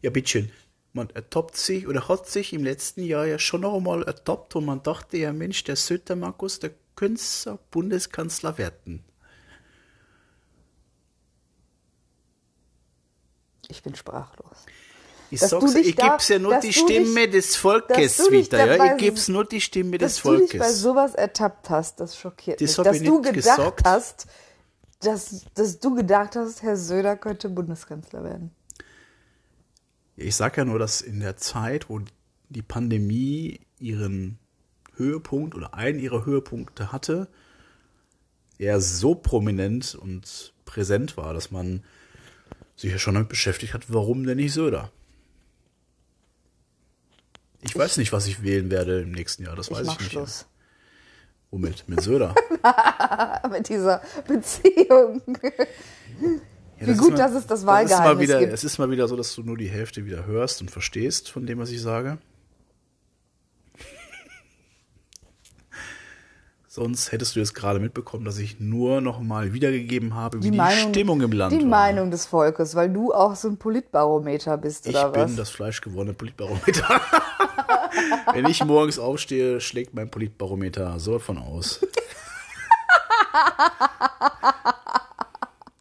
[SPEAKER 2] Ja, bitteschön. Man ertappt sich oder hat sich im letzten Jahr ja schon noch einmal ertappt und man dachte ja, Mensch, der Söder Markus, der könnte so Bundeskanzler werden.
[SPEAKER 1] Ich bin sprachlos.
[SPEAKER 2] Ich
[SPEAKER 1] Dass
[SPEAKER 2] sag's, ich geb's ja nur die
[SPEAKER 1] du dich-
[SPEAKER 2] Stimme des Volkes wieder. Ja, ich geb's nur die Stimme des
[SPEAKER 1] Dass du dich bei
[SPEAKER 2] Volkes.
[SPEAKER 1] sowas ertappt hast, das schockiert
[SPEAKER 2] Das
[SPEAKER 1] mich. Dass du gedacht
[SPEAKER 2] gesagt.
[SPEAKER 1] hast, dass, dass du gedacht hast, Herr Söder könnte Bundeskanzler werden.
[SPEAKER 2] Ich sag ja nur, dass in der Zeit, wo die Pandemie ihren Höhepunkt oder einen ihrer Höhepunkte hatte, er so prominent und präsent war, dass man sich ja schon damit beschäftigt hat, warum denn nicht Söder? Ich weiß nicht, was ich wählen werde im nächsten Jahr, das
[SPEAKER 1] Ich
[SPEAKER 2] weiß ich nicht.
[SPEAKER 1] Schluss.
[SPEAKER 2] Womit? Mit Söder. (laughs)
[SPEAKER 1] Mit dieser Beziehung.
[SPEAKER 2] Ja,
[SPEAKER 1] Wie
[SPEAKER 2] das
[SPEAKER 1] gut,
[SPEAKER 2] ist
[SPEAKER 1] dass es das
[SPEAKER 2] ist
[SPEAKER 1] Wahlgeheimnis
[SPEAKER 2] mal wieder,
[SPEAKER 1] gibt.
[SPEAKER 2] Es ist mal wieder so, dass du nur die Hälfte wieder hörst und verstehst von dem, was ich sage. Sonst hättest du jetzt gerade mitbekommen, dass ich nur noch mal wiedergegeben habe, wie die, Stimmung im Land
[SPEAKER 1] Die
[SPEAKER 2] war.
[SPEAKER 1] Meinung des Volkes, weil du auch so ein Politbarometer bist,
[SPEAKER 2] ich
[SPEAKER 1] oder
[SPEAKER 2] bin
[SPEAKER 1] was?
[SPEAKER 2] das fleischgewordene Politbarometer. (laughs) Wenn ich morgens aufstehe, schlägt mein Politbarometer so von aus.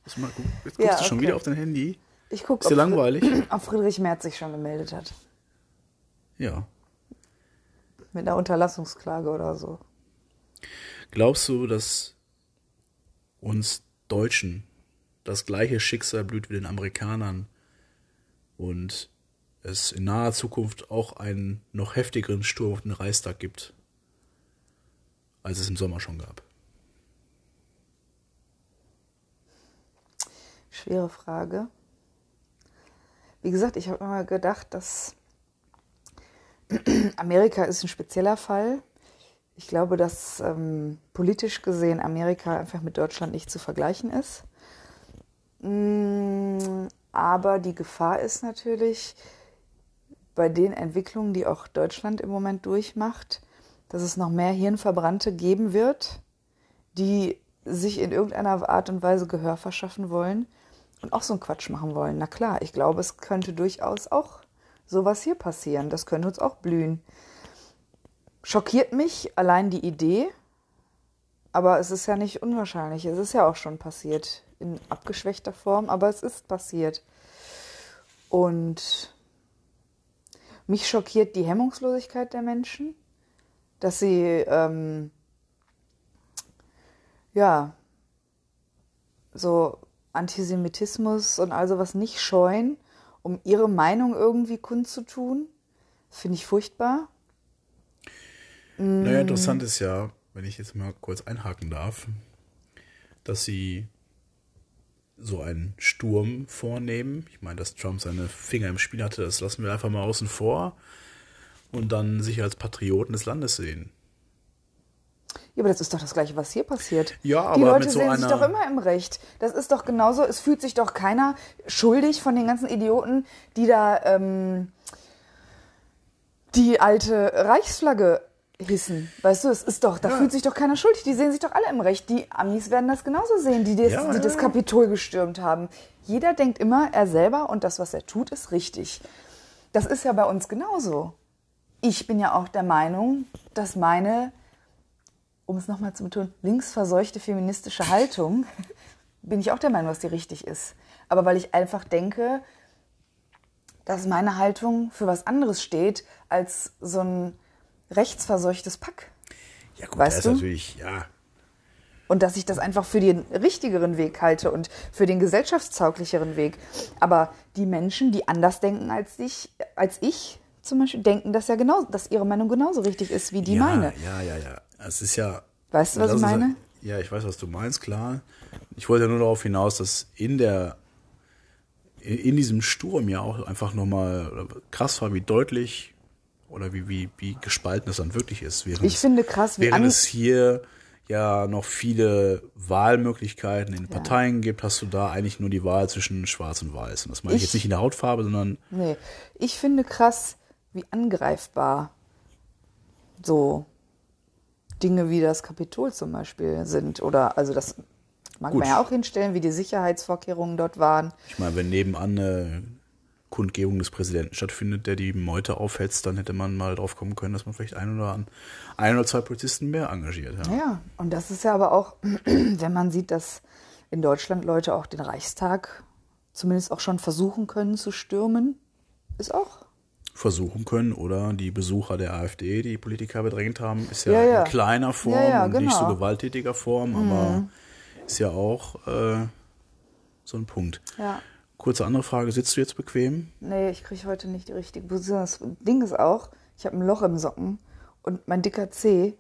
[SPEAKER 2] Jetzt guckst
[SPEAKER 1] Ja,
[SPEAKER 2] du schon
[SPEAKER 1] okay.
[SPEAKER 2] wieder auf dein Handy.
[SPEAKER 1] Ich gucke,
[SPEAKER 2] Ist dir langweilig? (clears throat)
[SPEAKER 1] ob Friedrich Merz sich schon gemeldet hat.
[SPEAKER 2] Ja.
[SPEAKER 1] Mit einer Unterlassungsklage oder so.
[SPEAKER 2] Glaubst du, dass uns Deutschen das gleiche Schicksal blüht wie den Amerikanern und es in naher Zukunft auch einen noch heftigeren Sturm auf den Reichstag gibt, als es im Sommer schon gab.
[SPEAKER 1] Schwere Frage. Wie gesagt, ich habe immer gedacht, dass (clears throat) Amerika ist ein spezieller Fall. Ich glaube, dass ähm, politisch gesehen Amerika einfach mit Deutschland nicht zu vergleichen ist. Mm, aber die Gefahr ist natürlich bei den Entwicklungen, die auch Deutschland im Moment durchmacht, dass es noch mehr Hirnverbrannte geben wird, die sich in irgendeiner Art und Weise Gehör verschaffen wollen und auch so einen Quatsch machen wollen. Na klar, ich glaube, es könnte durchaus auch sowas hier passieren. Das könnte uns auch blühen. Schockiert mich allein die Idee, aber es ist ja nicht unwahrscheinlich. Es ist ja auch schon passiert in abgeschwächter Form, aber es ist passiert. Und mich schockiert die Hemmungslosigkeit der Menschen, dass sie ähm, ja so Antisemitismus und all sowas nicht scheuen, um ihre Meinung irgendwie kundzutun. Finde ich furchtbar.
[SPEAKER 2] Naja, interessant ist ja, wenn ich jetzt mal kurz einhaken darf, dass sie so einen Sturm vornehmen. Ich meine, dass Trump seine Finger im Spiel hatte, das lassen wir einfach mal außen vor und dann sich als Patrioten des Landes sehen.
[SPEAKER 1] Ja, aber das ist doch das Gleiche, was hier passiert.
[SPEAKER 2] Ja,
[SPEAKER 1] Die
[SPEAKER 2] aber
[SPEAKER 1] Leute
[SPEAKER 2] mit so
[SPEAKER 1] sehen sich
[SPEAKER 2] einer-
[SPEAKER 1] doch immer im Recht. Das ist doch genauso, es fühlt sich doch keiner schuldig von den ganzen Idioten, die da ähm, die alte Reichsflagge hissen. Weißt du, es ist doch, da fühlt sich doch keiner schuldig. Die sehen sich doch alle im Recht. Die Amis werden das genauso sehen, die das,
[SPEAKER 2] Ja,
[SPEAKER 1] die
[SPEAKER 2] ja,
[SPEAKER 1] das
[SPEAKER 2] ja.
[SPEAKER 1] Kapitol gestürmt haben. Jeder denkt immer, er selber und das, was er tut, ist richtig. Das ist ja bei uns genauso. Ich bin ja auch der Meinung, dass meine um es nochmal zu betonen, linksverseuchte feministische Haltung, (laughs) bin ich auch der Meinung, dass die richtig ist. Aber weil ich einfach denke, dass meine Haltung für was anderes steht als so ein rechtsverseuchtes Pack.
[SPEAKER 2] Ja, gut,
[SPEAKER 1] Weißt
[SPEAKER 2] da ist
[SPEAKER 1] du?
[SPEAKER 2] natürlich, ja,
[SPEAKER 1] Und dass ich das einfach für den richtigeren Weg halte und für den gesellschaftstauglicheren Weg. Aber die Menschen, die anders denken als ich, als ich zum Beispiel, denken, dass ja genau, dass ihre Meinung genauso richtig ist wie die
[SPEAKER 2] ja,
[SPEAKER 1] meine.
[SPEAKER 2] Ja, ja, ja. Es ist ja.
[SPEAKER 1] Weißt du, was
[SPEAKER 2] das
[SPEAKER 1] ich
[SPEAKER 2] ist-
[SPEAKER 1] meine?
[SPEAKER 2] Ja, ich weiß, was du meinst, klar. Ich wollte ja nur darauf hinaus, dass in der in, in diesem Sturm ja auch einfach nochmal krass war, wie deutlich oder wie, wie, wie gespalten es dann wirklich ist. Während
[SPEAKER 1] Ich
[SPEAKER 2] es,
[SPEAKER 1] finde krass, wie
[SPEAKER 2] während es hier ja noch viele Wahlmöglichkeiten in Parteien gibt, hast du da eigentlich nur die Wahl zwischen Schwarz und Weiß. Und das meine ich,
[SPEAKER 1] Ich-
[SPEAKER 2] jetzt nicht in der Hautfarbe, sondern
[SPEAKER 1] Nee, ich finde krass, wie angreifbar so Dinge wie das Kapitol zum Beispiel sind. Oder, also das mag
[SPEAKER 2] Gut.
[SPEAKER 1] man ja auch hinstellen, wie die Sicherheitsvorkehrungen dort waren.
[SPEAKER 2] Ich meine, wenn nebenan eine Kundgebung des Präsidenten stattfindet, der die Meute aufhetzt, dann hätte man mal drauf kommen können, dass man vielleicht ein oder, ein oder zwei Polizisten mehr engagiert. Ja.
[SPEAKER 1] Ja, und das ist ja aber auch, (clears throat) wenn man sieht, dass in Deutschland Leute auch den Reichstag zumindest auch schon versuchen können zu stürmen, ist auch.
[SPEAKER 2] Versuchen können oder die Besucher der AfD, die Politiker bedrängt haben, ist ja,
[SPEAKER 1] Ja, ja.
[SPEAKER 2] in kleiner Form
[SPEAKER 1] Ja,
[SPEAKER 2] und nicht so
[SPEAKER 1] genau.
[SPEAKER 2] gewalttätiger Form, aber ist ja auch äh, so ein Punkt.
[SPEAKER 1] Ja.
[SPEAKER 2] Kurze andere Frage, sitzt du jetzt bequem?
[SPEAKER 1] Nee, ich kriege heute nicht die richtige Position. Das Ding ist auch, ich habe ein Loch im Socken und mein dicker Zeh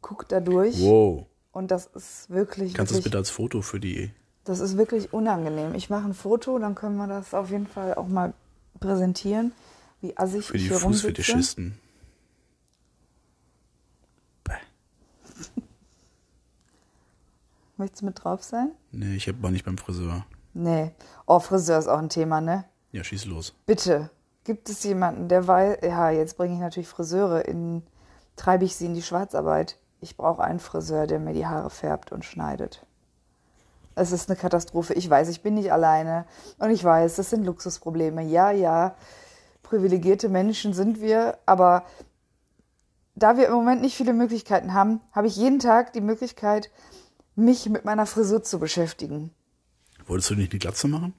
[SPEAKER 1] guckt da durch.
[SPEAKER 2] Wow.
[SPEAKER 1] Und das ist wirklich,
[SPEAKER 2] Kannst du das bitte als Foto für die
[SPEAKER 1] das ist wirklich unangenehm. Ich mache ein Foto, dann können wir das auf jeden Fall auch mal präsentieren, wie assig
[SPEAKER 2] für
[SPEAKER 1] ich
[SPEAKER 2] die
[SPEAKER 1] hier rumsitze.
[SPEAKER 2] Fußfetischisten? Bäh. (laughs)
[SPEAKER 1] Möchtest du mit drauf sein?
[SPEAKER 2] Nee, ich war nicht beim Friseur.
[SPEAKER 1] Nee. Oh, Friseur ist auch ein Thema, ne?
[SPEAKER 2] Ja, schieß los.
[SPEAKER 1] Bitte, gibt es jemanden, der weiß, ja, jetzt bringe ich natürlich Friseure in, treibe ich sie in die Schwarzarbeit. Ich brauche einen Friseur, der mir die Haare färbt und schneidet. Es ist eine Katastrophe. Ich weiß, ich bin nicht alleine. Und ich weiß, das sind Luxusprobleme. Ja, ja, privilegierte Menschen sind wir. Aber da wir im Moment nicht viele Möglichkeiten haben, habe ich jeden Tag die Möglichkeit, mich mit meiner Frisur zu beschäftigen.
[SPEAKER 2] Wolltest du nicht die Glatze machen?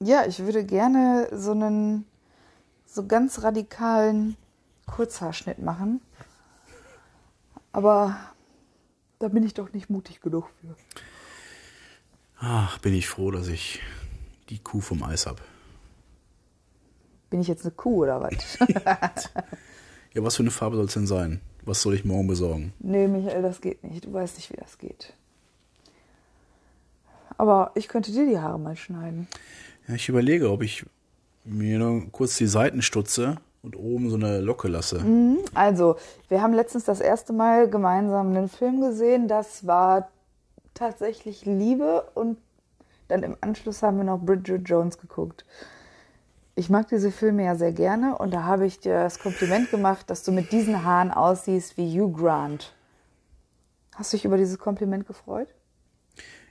[SPEAKER 1] Ja, ich würde gerne so einen so ganz radikalen Kurzhaarschnitt machen. Aber da bin ich doch nicht mutig genug für.
[SPEAKER 2] Ach, bin ich froh, dass ich die Kuh vom Eis hab.
[SPEAKER 1] Bin ich jetzt eine Kuh oder was? (laughs)
[SPEAKER 2] Ja, was für eine Farbe soll es denn sein? Was soll ich morgen besorgen?
[SPEAKER 1] nee, Michael, das geht nicht. Du weißt nicht, wie das geht. Aber ich könnte dir die Haare mal schneiden.
[SPEAKER 2] Ja, ich überlege, ob ich mir nur kurz die Seiten stutze und oben so eine Locke lasse.
[SPEAKER 1] Also, wir haben letztens das erste Mal gemeinsam einen Film gesehen. Das war tatsächlich Liebe und dann im Anschluss haben wir noch Bridget Jones geguckt. Ich mag diese Filme ja sehr gerne und da habe ich dir das Kompliment gemacht, dass du mit diesen Haaren aussiehst wie Hugh Grant. Hast du dich über dieses Kompliment gefreut?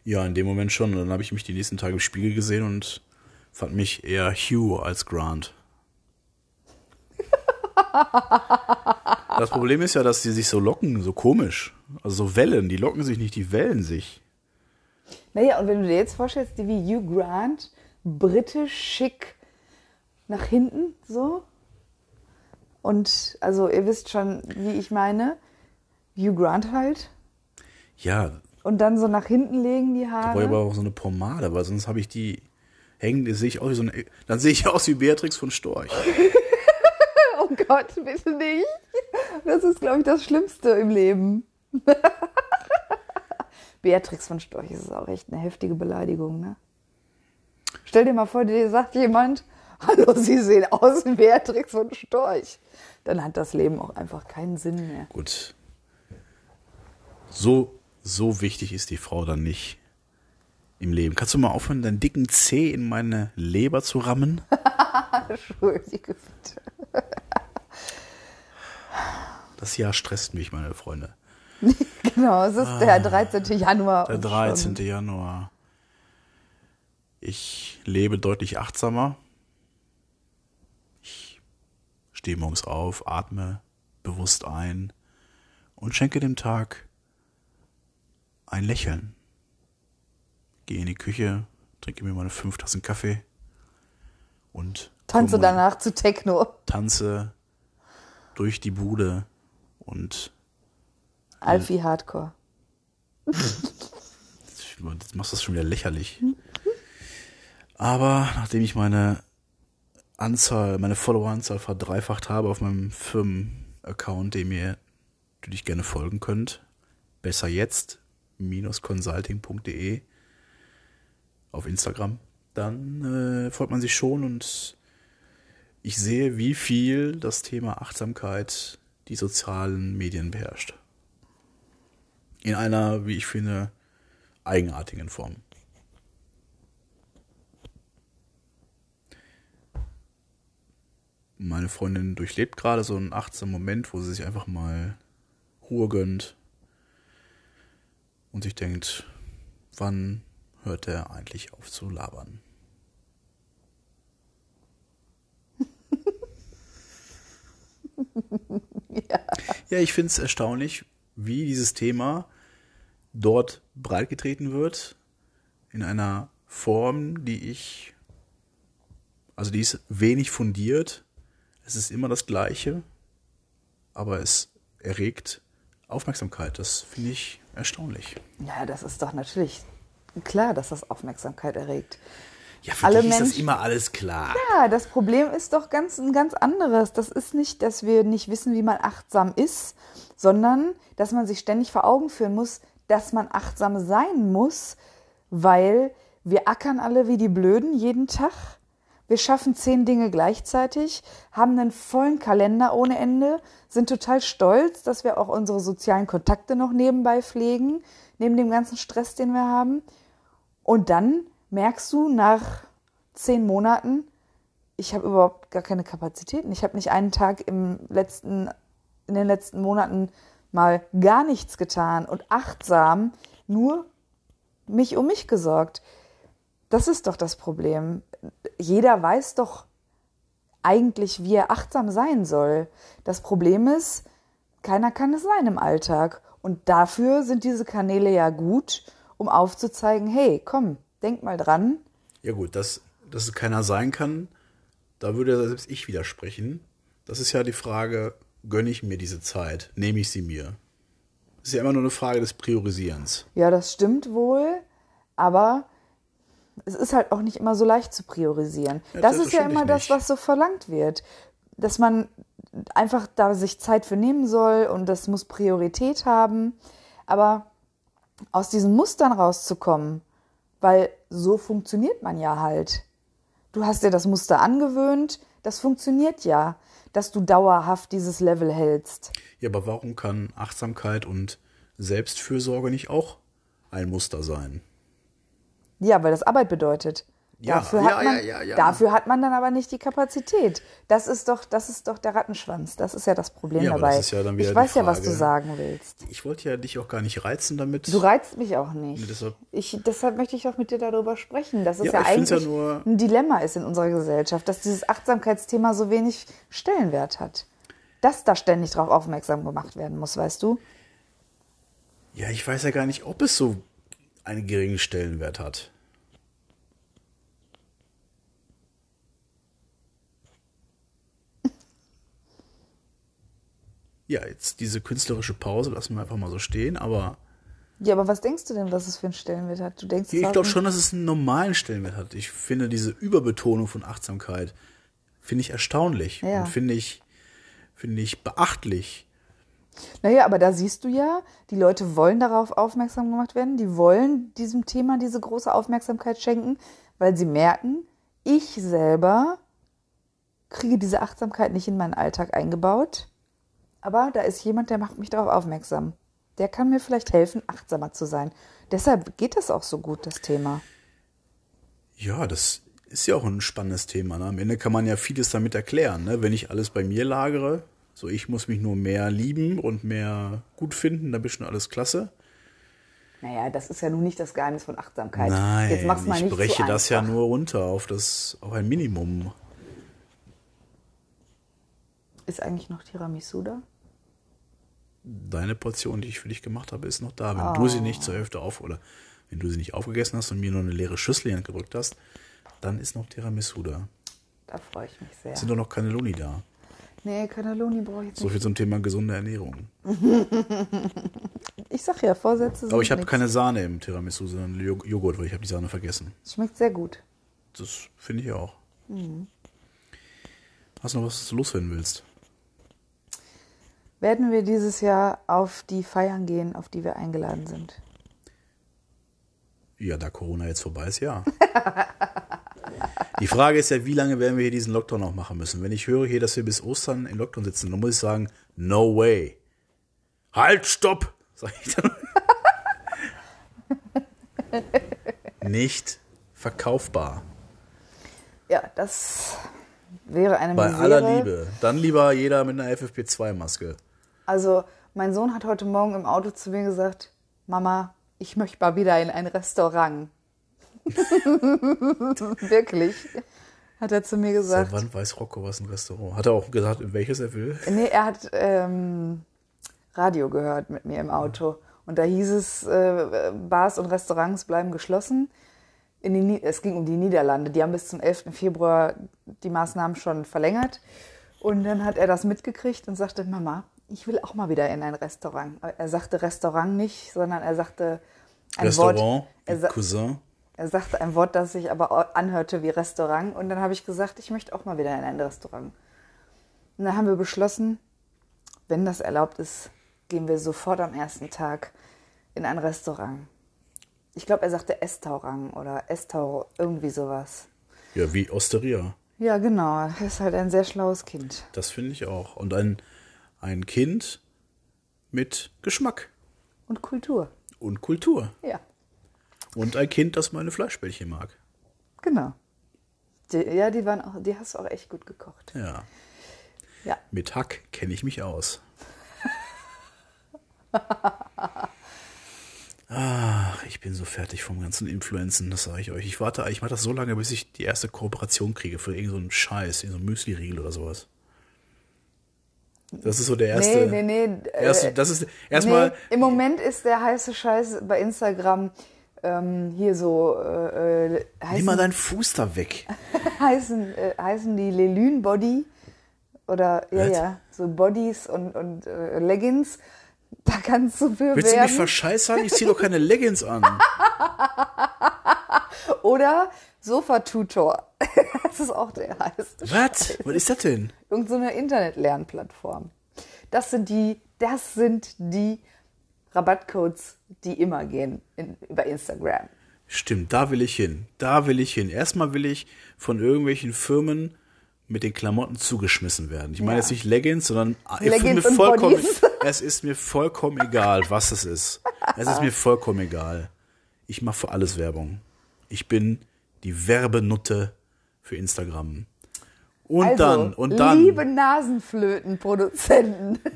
[SPEAKER 2] Ja, in dem Moment schon. Und dann habe ich mich die nächsten Tage im Spiegel gesehen und fand mich eher Hugh als Grant. (laughs) Das Problem ist ja, dass die sich so locken, so komisch. Also so Wellen, die locken sich nicht, die wellen sich.
[SPEAKER 1] Naja, und wenn du dir jetzt vorstellst, wie Hugh Grant, britisch, schick, nach hinten so. Und also ihr wisst schon, wie ich meine. Hugh Grant halt.
[SPEAKER 2] Ja,
[SPEAKER 1] Und dann so nach hinten legen die
[SPEAKER 2] da brauche ich aber
[SPEAKER 1] Haare.
[SPEAKER 2] auch so eine Pomade, weil sonst habe ich die hängen, sehe ich aus wie so eine, dann sehe ich (laughs) aus wie Beatrix von Storch. (laughs)
[SPEAKER 1] Oh Gott, bitte nicht. Das ist, glaube ich, das Schlimmste im Leben. (laughs) Beatrix von Storch das ist auch echt eine heftige Beleidigung, ne? Stell dir mal vor, dir sagt jemand, hallo, Sie sehen aus wie Beatrix von Storch. Dann hat das Leben auch einfach keinen Sinn mehr.
[SPEAKER 2] Gut. So, so wichtig ist die Frau dann nicht im Leben. Kannst du mal aufhören, deinen dicken Zeh in meine Leber zu rammen? (laughs)
[SPEAKER 1] Entschuldige bitte.
[SPEAKER 2] Das Jahr stresst mich, meine Freunde. (laughs)
[SPEAKER 1] Genau, es ist der 13. Januar.
[SPEAKER 2] Ah, Der
[SPEAKER 1] und
[SPEAKER 2] 13.
[SPEAKER 1] schon-
[SPEAKER 2] Januar. Ich lebe deutlich achtsamer. Ich stehe morgens auf, atme bewusst ein und schenke dem Tag ein Lächeln. Gehe in die Küche, trinke mir meine fünf Tassen Kaffee und
[SPEAKER 1] Tanze danach zu Techno.
[SPEAKER 2] tanze durch die Bude und
[SPEAKER 1] Alfie Hardcore. (laughs)
[SPEAKER 2] Jetzt machst du das schon wieder lächerlich. Aber nachdem ich meine Anzahl, meine Followeranzahl verdreifacht habe auf meinem Firmenaccount, dem ihr natürlich gerne folgen könnt, besser jetzt consulting.de auf Instagram, dann äh, folgt man sich schon und ich sehe, wie viel das Thema Achtsamkeit die sozialen Medien beherrscht. In einer, wie ich finde, eigenartigen Form. Meine Freundin durchlebt gerade so einen achtsamen Moment, wo sie sich einfach mal Ruhe gönnt und sich denkt, wann hört er eigentlich auf zu labern? (laughs) Ja, ich finde es erstaunlich, wie dieses Thema dort breitgetreten wird, in einer Form, die ich, also die ist wenig fundiert, es ist immer das Gleiche, aber es erregt Aufmerksamkeit. Das finde ich erstaunlich.
[SPEAKER 1] Ja, das ist doch natürlich klar, dass das Aufmerksamkeit erregt.
[SPEAKER 2] Ja, für
[SPEAKER 1] Alle
[SPEAKER 2] dich ist das
[SPEAKER 1] Menschen-
[SPEAKER 2] immer alles klar.
[SPEAKER 1] Ja, das Problem ist doch ganz ein ganz anderes. Das ist nicht, dass wir nicht wissen, wie man achtsam ist, sondern dass man sich ständig vor Augen führen muss, dass man achtsam sein muss, weil wir ackern alle wie die Blöden jeden Tag. Wir schaffen zehn Dinge gleichzeitig, haben einen vollen Kalender ohne Ende, sind total stolz, dass wir auch unsere sozialen Kontakte noch nebenbei pflegen, neben dem ganzen Stress, den wir haben. Und dann merkst du nach zehn Monaten, ich habe überhaupt gar keine Kapazitäten. Ich habe nicht einen Tag im letzten, in den letzten Monaten mal gar nichts getan und achtsam nur mich um mich gesorgt. Das ist doch das Problem. Jeder weiß doch eigentlich, wie er achtsam sein soll. Das Problem ist, keiner kann es sein im Alltag. Und dafür sind diese Kanäle ja gut, um aufzuzeigen, hey, komm, denk mal dran.
[SPEAKER 2] Ja gut, dass, dass es keiner sein kann, da würde selbst ich widersprechen. Das ist ja die Frage, gönne ich mir diese Zeit? Nehme ich sie mir? Das ist ja immer nur eine Frage des Priorisierens.
[SPEAKER 1] Ja, das stimmt wohl, aber es ist halt auch nicht immer so leicht zu priorisieren.
[SPEAKER 2] Ja,
[SPEAKER 1] das ist ja immer das, was so verlangt wird. Dass man einfach da sich Zeit für nehmen soll und das muss Priorität haben. Aber aus diesen Mustern rauszukommen, weil so funktioniert man ja halt. Du hast dir das Muster angewöhnt, das funktioniert ja, dass du dauerhaft dieses Level hältst.
[SPEAKER 2] Ja, aber warum kann Achtsamkeit und Selbstfürsorge nicht auch ein Muster sein?
[SPEAKER 1] Ja, weil das Arbeit bedeutet.
[SPEAKER 2] Ja,
[SPEAKER 1] dafür,
[SPEAKER 2] ja,
[SPEAKER 1] hat man,
[SPEAKER 2] ja,
[SPEAKER 1] dafür hat man dann aber nicht die Kapazität. Das ist doch, das ist doch der Rattenschwanz. Das ist ja das Problem dabei.
[SPEAKER 2] das ist ja dann wieder
[SPEAKER 1] ich weiß ja, was du sagen willst.
[SPEAKER 2] Ich wollte ja dich auch gar nicht reizen damit.
[SPEAKER 1] Du reizt mich auch nicht.
[SPEAKER 2] Deshalb-
[SPEAKER 1] ich, deshalb möchte ich auch mit dir darüber sprechen, dass es
[SPEAKER 2] Ja,
[SPEAKER 1] eigentlich ein Dilemma ist in unserer Gesellschaft, dass dieses Achtsamkeitsthema so wenig Stellenwert hat. Dass da ständig drauf aufmerksam gemacht werden muss, weißt du?
[SPEAKER 2] Ja, ich weiß ja gar nicht, ob es so einen geringen Stellenwert hat. Ja, jetzt diese künstlerische Pause lassen wir einfach mal so stehen, aber
[SPEAKER 1] Ja, aber was denkst du denn, was es für einen Stellenwert hat? Du denkst,
[SPEAKER 2] ich glaube schon, dass es einen normalen Stellenwert hat. Ich finde diese Überbetonung von Achtsamkeit finde ich erstaunlich
[SPEAKER 1] Ja.
[SPEAKER 2] und finde ich finde ich beachtlich.
[SPEAKER 1] Naja, aber da siehst du ja, die Leute wollen darauf aufmerksam gemacht werden, die wollen diesem Thema diese große Aufmerksamkeit schenken, weil sie merken, ich selber kriege diese Achtsamkeit nicht in meinen Alltag eingebaut, aber da ist jemand, der macht mich darauf aufmerksam. Der kann mir vielleicht helfen, achtsamer zu sein. Deshalb geht das auch so gut, das Thema.
[SPEAKER 2] Ja, das ist ja auch ein spannendes Thema. Ne? Am Ende kann man ja vieles damit erklären. Ne? Wenn ich alles bei mir lagere, so ich muss mich nur mehr lieben und mehr gut finden, dann ist schon alles klasse.
[SPEAKER 1] Naja, das ist ja nun nicht das Geheimnis von Achtsamkeit.
[SPEAKER 2] Nein,
[SPEAKER 1] Jetzt mach's mal
[SPEAKER 2] ich
[SPEAKER 1] nicht
[SPEAKER 2] breche
[SPEAKER 1] so
[SPEAKER 2] das ja nur runter auf das auf ein Minimum.
[SPEAKER 1] Ist eigentlich noch Tiramisu da?
[SPEAKER 2] Deine Portion, die ich für dich gemacht habe, ist noch da. Wenn du sie nicht zur Hälfte auf oder wenn du sie nicht aufgegessen hast und mir nur eine leere Schüssel in gedrückt hast, dann ist noch Tiramisu da.
[SPEAKER 1] Da freue ich mich sehr.
[SPEAKER 2] Es sind doch noch Cannelloni da.
[SPEAKER 1] Nee, Cannelloni brauche ich jetzt
[SPEAKER 2] So viel zum Thema gesunde Ernährung. (laughs)
[SPEAKER 1] Ich sag ja, Vorsätze sind
[SPEAKER 2] Aber ich habe keine Sahne im Tiramisu, sondern Jo- Joghurt, weil ich habe die Sahne vergessen.
[SPEAKER 1] Schmeckt sehr gut.
[SPEAKER 2] Das finde ich auch.
[SPEAKER 1] Mhm.
[SPEAKER 2] Hast du noch was, was du loswerden willst?
[SPEAKER 1] Werden wir dieses Jahr auf die Feiern gehen, auf die wir eingeladen sind?
[SPEAKER 2] Ja, da Corona jetzt vorbei ist, ja. Die Frage ist ja, wie lange werden wir hier diesen Lockdown noch machen müssen? Wenn ich höre hier, dass wir bis Ostern im Lockdown sitzen, dann muss ich sagen, no way. Halt, stopp! (laughs) Sag ich dann. Nicht verkaufbar.
[SPEAKER 1] Ja, das wäre eine
[SPEAKER 2] Bei
[SPEAKER 1] Misere.
[SPEAKER 2] aller Liebe. Dann lieber jeder mit einer FFP2-Maske.
[SPEAKER 1] Also, mein Sohn hat heute Morgen im Auto zu mir gesagt, Mama, ich möchte mal wieder in ein Restaurant. (laughs) Wirklich, hat er zu mir
[SPEAKER 2] Seit
[SPEAKER 1] gesagt.
[SPEAKER 2] wann weiß Rocco, was ein Restaurant? Hat er auch gesagt, in welches er will?
[SPEAKER 1] Nee, er hat ähm, Radio gehört mit mir im Auto. Und da hieß es, äh, Bars und Restaurants bleiben geschlossen. Die, es ging um die Niederlande. Die haben bis zum 11. Februar die Maßnahmen schon verlängert. Und dann hat er das mitgekriegt und sagte, Mama, ich will auch mal wieder in ein Restaurant. Er sagte Restaurant nicht, sondern er sagte ein
[SPEAKER 2] Restaurant,
[SPEAKER 1] Wort. Er, sa
[SPEAKER 2] Cousin.
[SPEAKER 1] er sagte ein Wort, das sich aber anhörte wie Restaurant. Und dann habe ich gesagt, ich möchte auch mal wieder in ein Restaurant. Und dann haben wir beschlossen, wenn das erlaubt ist, gehen wir sofort am ersten Tag in ein Restaurant. Ich glaube, er sagte Estaurant oder Estau, irgendwie sowas.
[SPEAKER 2] Ja, wie Osteria.
[SPEAKER 1] Ja, genau. Er ist halt ein sehr schlaues Kind.
[SPEAKER 2] Das finde ich auch. Und ein, ein Kind mit Geschmack
[SPEAKER 1] Und Kultur.
[SPEAKER 2] und Kultur.
[SPEAKER 1] Ja,
[SPEAKER 2] Und ein Kind, das meine Fleischbällchen mag.
[SPEAKER 1] genau. Die, ja, die waren auch, die hast du auch echt gut gekocht.
[SPEAKER 2] Ja.
[SPEAKER 1] Ja.
[SPEAKER 2] Mit Hack kenne ich mich aus. (laughs) Ach, ich bin so fertig vom ganzen Influenzen, das sage ich euch. Ich warte, ich mache das so lange, bis ich die erste Kooperation kriege für irgendeinen so Scheiß, irgendeinen so Müsli-Riegel oder sowas. Das ist so der erste.
[SPEAKER 1] nee, nee, nee.
[SPEAKER 2] erste
[SPEAKER 1] äh,
[SPEAKER 2] das ist erstmal.
[SPEAKER 1] Nee, Im Moment ist der heiße Scheiß bei Instagram ähm, hier so äh, äh,
[SPEAKER 2] Nimm
[SPEAKER 1] heißen,
[SPEAKER 2] mal deinen Fuß da weg. (laughs)
[SPEAKER 1] heißen, äh, heißen die Lelune Body oder ja, ja, so Bodies und, und äh, Leggings. Da kannst du für
[SPEAKER 2] Willst du mich verscheißern? Ich zieh doch keine Leggings an. (laughs)
[SPEAKER 1] Oder Sofa-Tutor. (laughs) das ist auch der heißt.
[SPEAKER 2] Was? Was ist das denn?
[SPEAKER 1] Irgend so eine Internet-Lernplattform. Das sind die, das sind die Rabattcodes, die immer gehen in, über Instagram.
[SPEAKER 2] Stimmt, da will ich hin. Da will ich hin. Erstmal will ich von irgendwelchen Firmen mit den Klamotten zugeschmissen werden. Ich meine
[SPEAKER 1] Ja.
[SPEAKER 2] jetzt nicht Leggings, sondern ist
[SPEAKER 1] Leggings
[SPEAKER 2] mir vollkommen,
[SPEAKER 1] Bodies. (laughs)
[SPEAKER 2] es ist mir vollkommen egal, was es ist. Es ist mir vollkommen egal. Ich mache für alles Werbung. Ich bin die Werbenutte für Instagram. Und
[SPEAKER 1] also,
[SPEAKER 2] dann, und dann.
[SPEAKER 1] liebe Nasenflötenproduzenten. (laughs)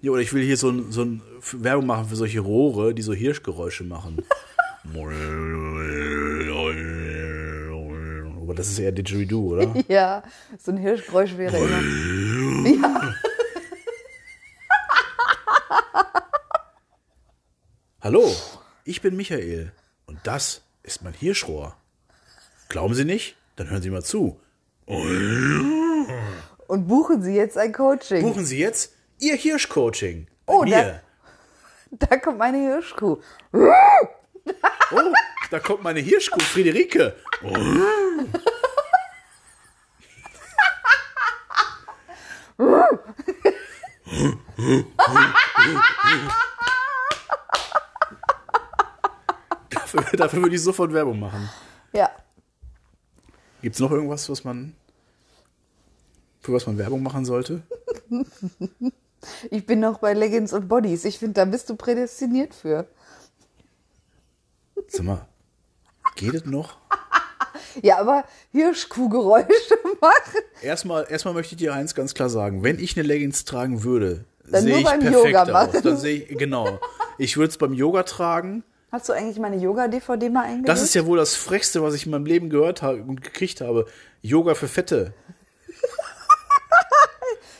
[SPEAKER 2] Ja, oder ich will hier so ein, so ein Werbung machen für solche Rohre, die so Hirschgeräusche machen. (laughs) Aber das ist eher Didgeridoo, oder? (laughs)
[SPEAKER 1] ja, so ein Hirschgeräusch wäre immer. Ja,
[SPEAKER 2] Hallo, ich bin Michael und das ist mein Hirschrohr. Glauben Sie nicht? Dann hören Sie mal zu.
[SPEAKER 1] und buchen Sie jetzt ein Coaching.
[SPEAKER 2] Buchen Sie jetzt Ihr Hirschcoaching.
[SPEAKER 1] Oh,
[SPEAKER 2] mir. (laughs)
[SPEAKER 1] Da kommt meine Hirschkuh.
[SPEAKER 2] Oh, da kommt meine Hirschkuh Friederike. (laughs) dafür, dafür würde ich sofort Werbung machen.
[SPEAKER 1] Ja,
[SPEAKER 2] Gibt es noch irgendwas, was man für was man Werbung machen sollte? (laughs)
[SPEAKER 1] ich bin noch bei Leggings und Bodies. Ich finde, da bist du prädestiniert für.
[SPEAKER 2] Sag mal, geht es noch? (laughs)
[SPEAKER 1] Ja, aber Hirschkuhgeräusche (laughs) machen.
[SPEAKER 2] Erstmal, erstmal möchte ich dir eins ganz klar sagen. Wenn ich eine Leggings tragen würde,
[SPEAKER 1] Dann
[SPEAKER 2] sehe ich
[SPEAKER 1] beim
[SPEAKER 2] perfekt
[SPEAKER 1] Yoga
[SPEAKER 2] aus. Dann sehe ich, genau. Ich würde es beim Yoga tragen.
[SPEAKER 1] Hast du eigentlich meine Yoga-DVD mal eingelegt?
[SPEAKER 2] Das ist ja wohl das Frechste, was ich in meinem Leben gehört habe und gekriegt habe. Yoga für Fette. (laughs)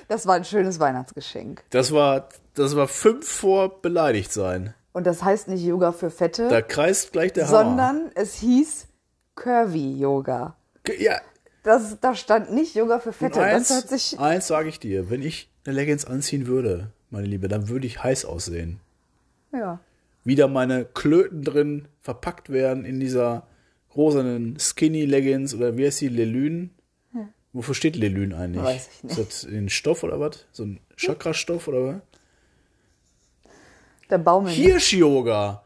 [SPEAKER 1] Das war ein schönes Weihnachtsgeschenk.
[SPEAKER 2] Das war, das war fünf vor beleidigt sein.
[SPEAKER 1] Und das heißt nicht Yoga für Fette,
[SPEAKER 2] Da kreist gleich der Hammer.
[SPEAKER 1] sondern es hieß Curvy Yoga.
[SPEAKER 2] Ja,
[SPEAKER 1] Das, da stand nicht Yoga für Fette.
[SPEAKER 2] eins,
[SPEAKER 1] Das hat sich.
[SPEAKER 2] eins sage ich dir. Wenn ich eine Leggings anziehen würde, meine Liebe, dann würde ich heiß aussehen.
[SPEAKER 1] Ja.
[SPEAKER 2] Wieder meine Klöten drin verpackt werden in dieser rosanen Skinny Leggings oder wie heißt die, Lelün? Wofür steht Lelün eigentlich?
[SPEAKER 1] Weiß ich nicht.
[SPEAKER 2] Ist das ein Stoff oder was? So ein Chakrastoff oder was?
[SPEAKER 1] Der Baumel.
[SPEAKER 2] Hirsch-Yoga.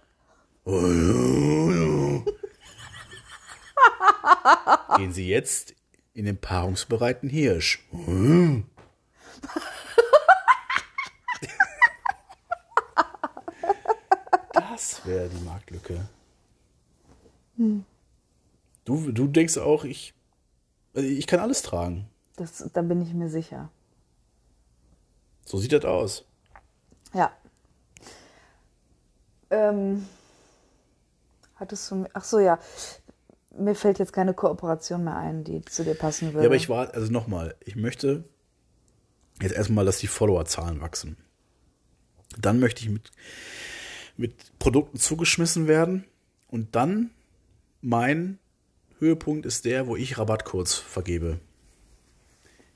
[SPEAKER 2] (laughs) Gehen Sie jetzt in den paarungsbereiten Hirsch. (laughs) Das wäre die Marktlücke. Du, du denkst auch, ich, also ich kann alles tragen.
[SPEAKER 1] Das, da bin ich mir sicher.
[SPEAKER 2] So sieht das aus.
[SPEAKER 1] Ja. Ähm, hattest du. Ach so, ja. Mir fällt jetzt keine Kooperation mehr ein, die zu dir passen würde.
[SPEAKER 2] Ja, aber ich war, also nochmal, ich möchte jetzt erstmal, dass die Followerzahlen wachsen. Dann möchte ich mit, mit Produkten zugeschmissen werden und dann mein Höhepunkt ist der, wo ich Rabattcodes vergebe.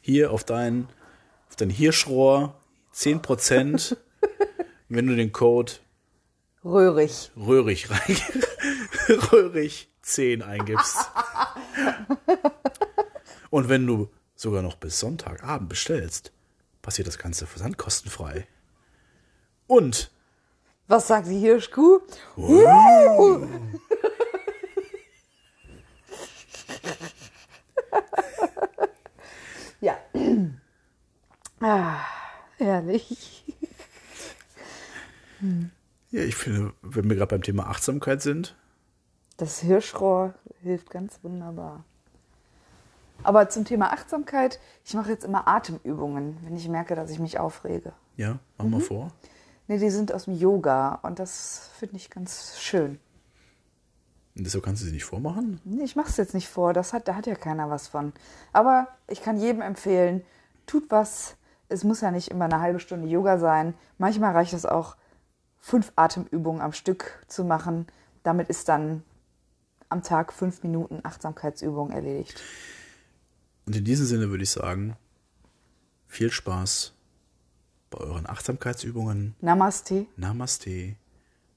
[SPEAKER 2] Hier auf dein, auf dein Hirschrohr 10%, (laughs) wenn du den Code
[SPEAKER 1] Röhrig.
[SPEAKER 2] Röhrig rein, (laughs) Röhrig 10 eingibst. (laughs) Und wenn du sogar noch bis Sonntagabend bestellst, passiert das Ganze versandkostenfrei. Und
[SPEAKER 1] Was sagt die Hirschkuh? ja. ah, herrlich.
[SPEAKER 2] ja, ich finde, wenn wir gerade beim Thema Achtsamkeit sind,
[SPEAKER 1] Das Hirschrohr hilft ganz wunderbar. Aber zum Thema Achtsamkeit, ich mache jetzt immer Atemübungen, wenn ich merke, dass ich mich aufrege.
[SPEAKER 2] ja, mach mal vor.
[SPEAKER 1] Nee, die sind aus dem Yoga und das finde ich ganz schön.
[SPEAKER 2] Und deshalb kannst du sie nicht vormachen?
[SPEAKER 1] Nee, Ich mache es jetzt nicht vor, das hat, da hat ja keiner was von. Aber ich kann jedem empfehlen, tut was. Es muss ja nicht immer eine halbe Stunde Yoga sein. Manchmal reicht es auch, fünf Atemübungen am Stück zu machen. Damit ist dann am Tag fünf Minuten Achtsamkeitsübung erledigt.
[SPEAKER 2] Und in diesem Sinne würde ich sagen, viel Spaß bei euren Achtsamkeitsübungen.
[SPEAKER 1] Namaste.
[SPEAKER 2] Namaste,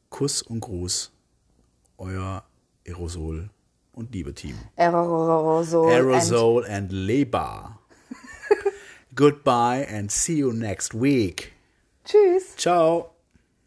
[SPEAKER 2] Kuss und Gruß, euer Aerosol und Liebe, Team.
[SPEAKER 1] Aerosol.
[SPEAKER 2] Aerosol and Leber. (laughs) Goodbye and see you next week.
[SPEAKER 1] And tschüss.
[SPEAKER 2] Ciao.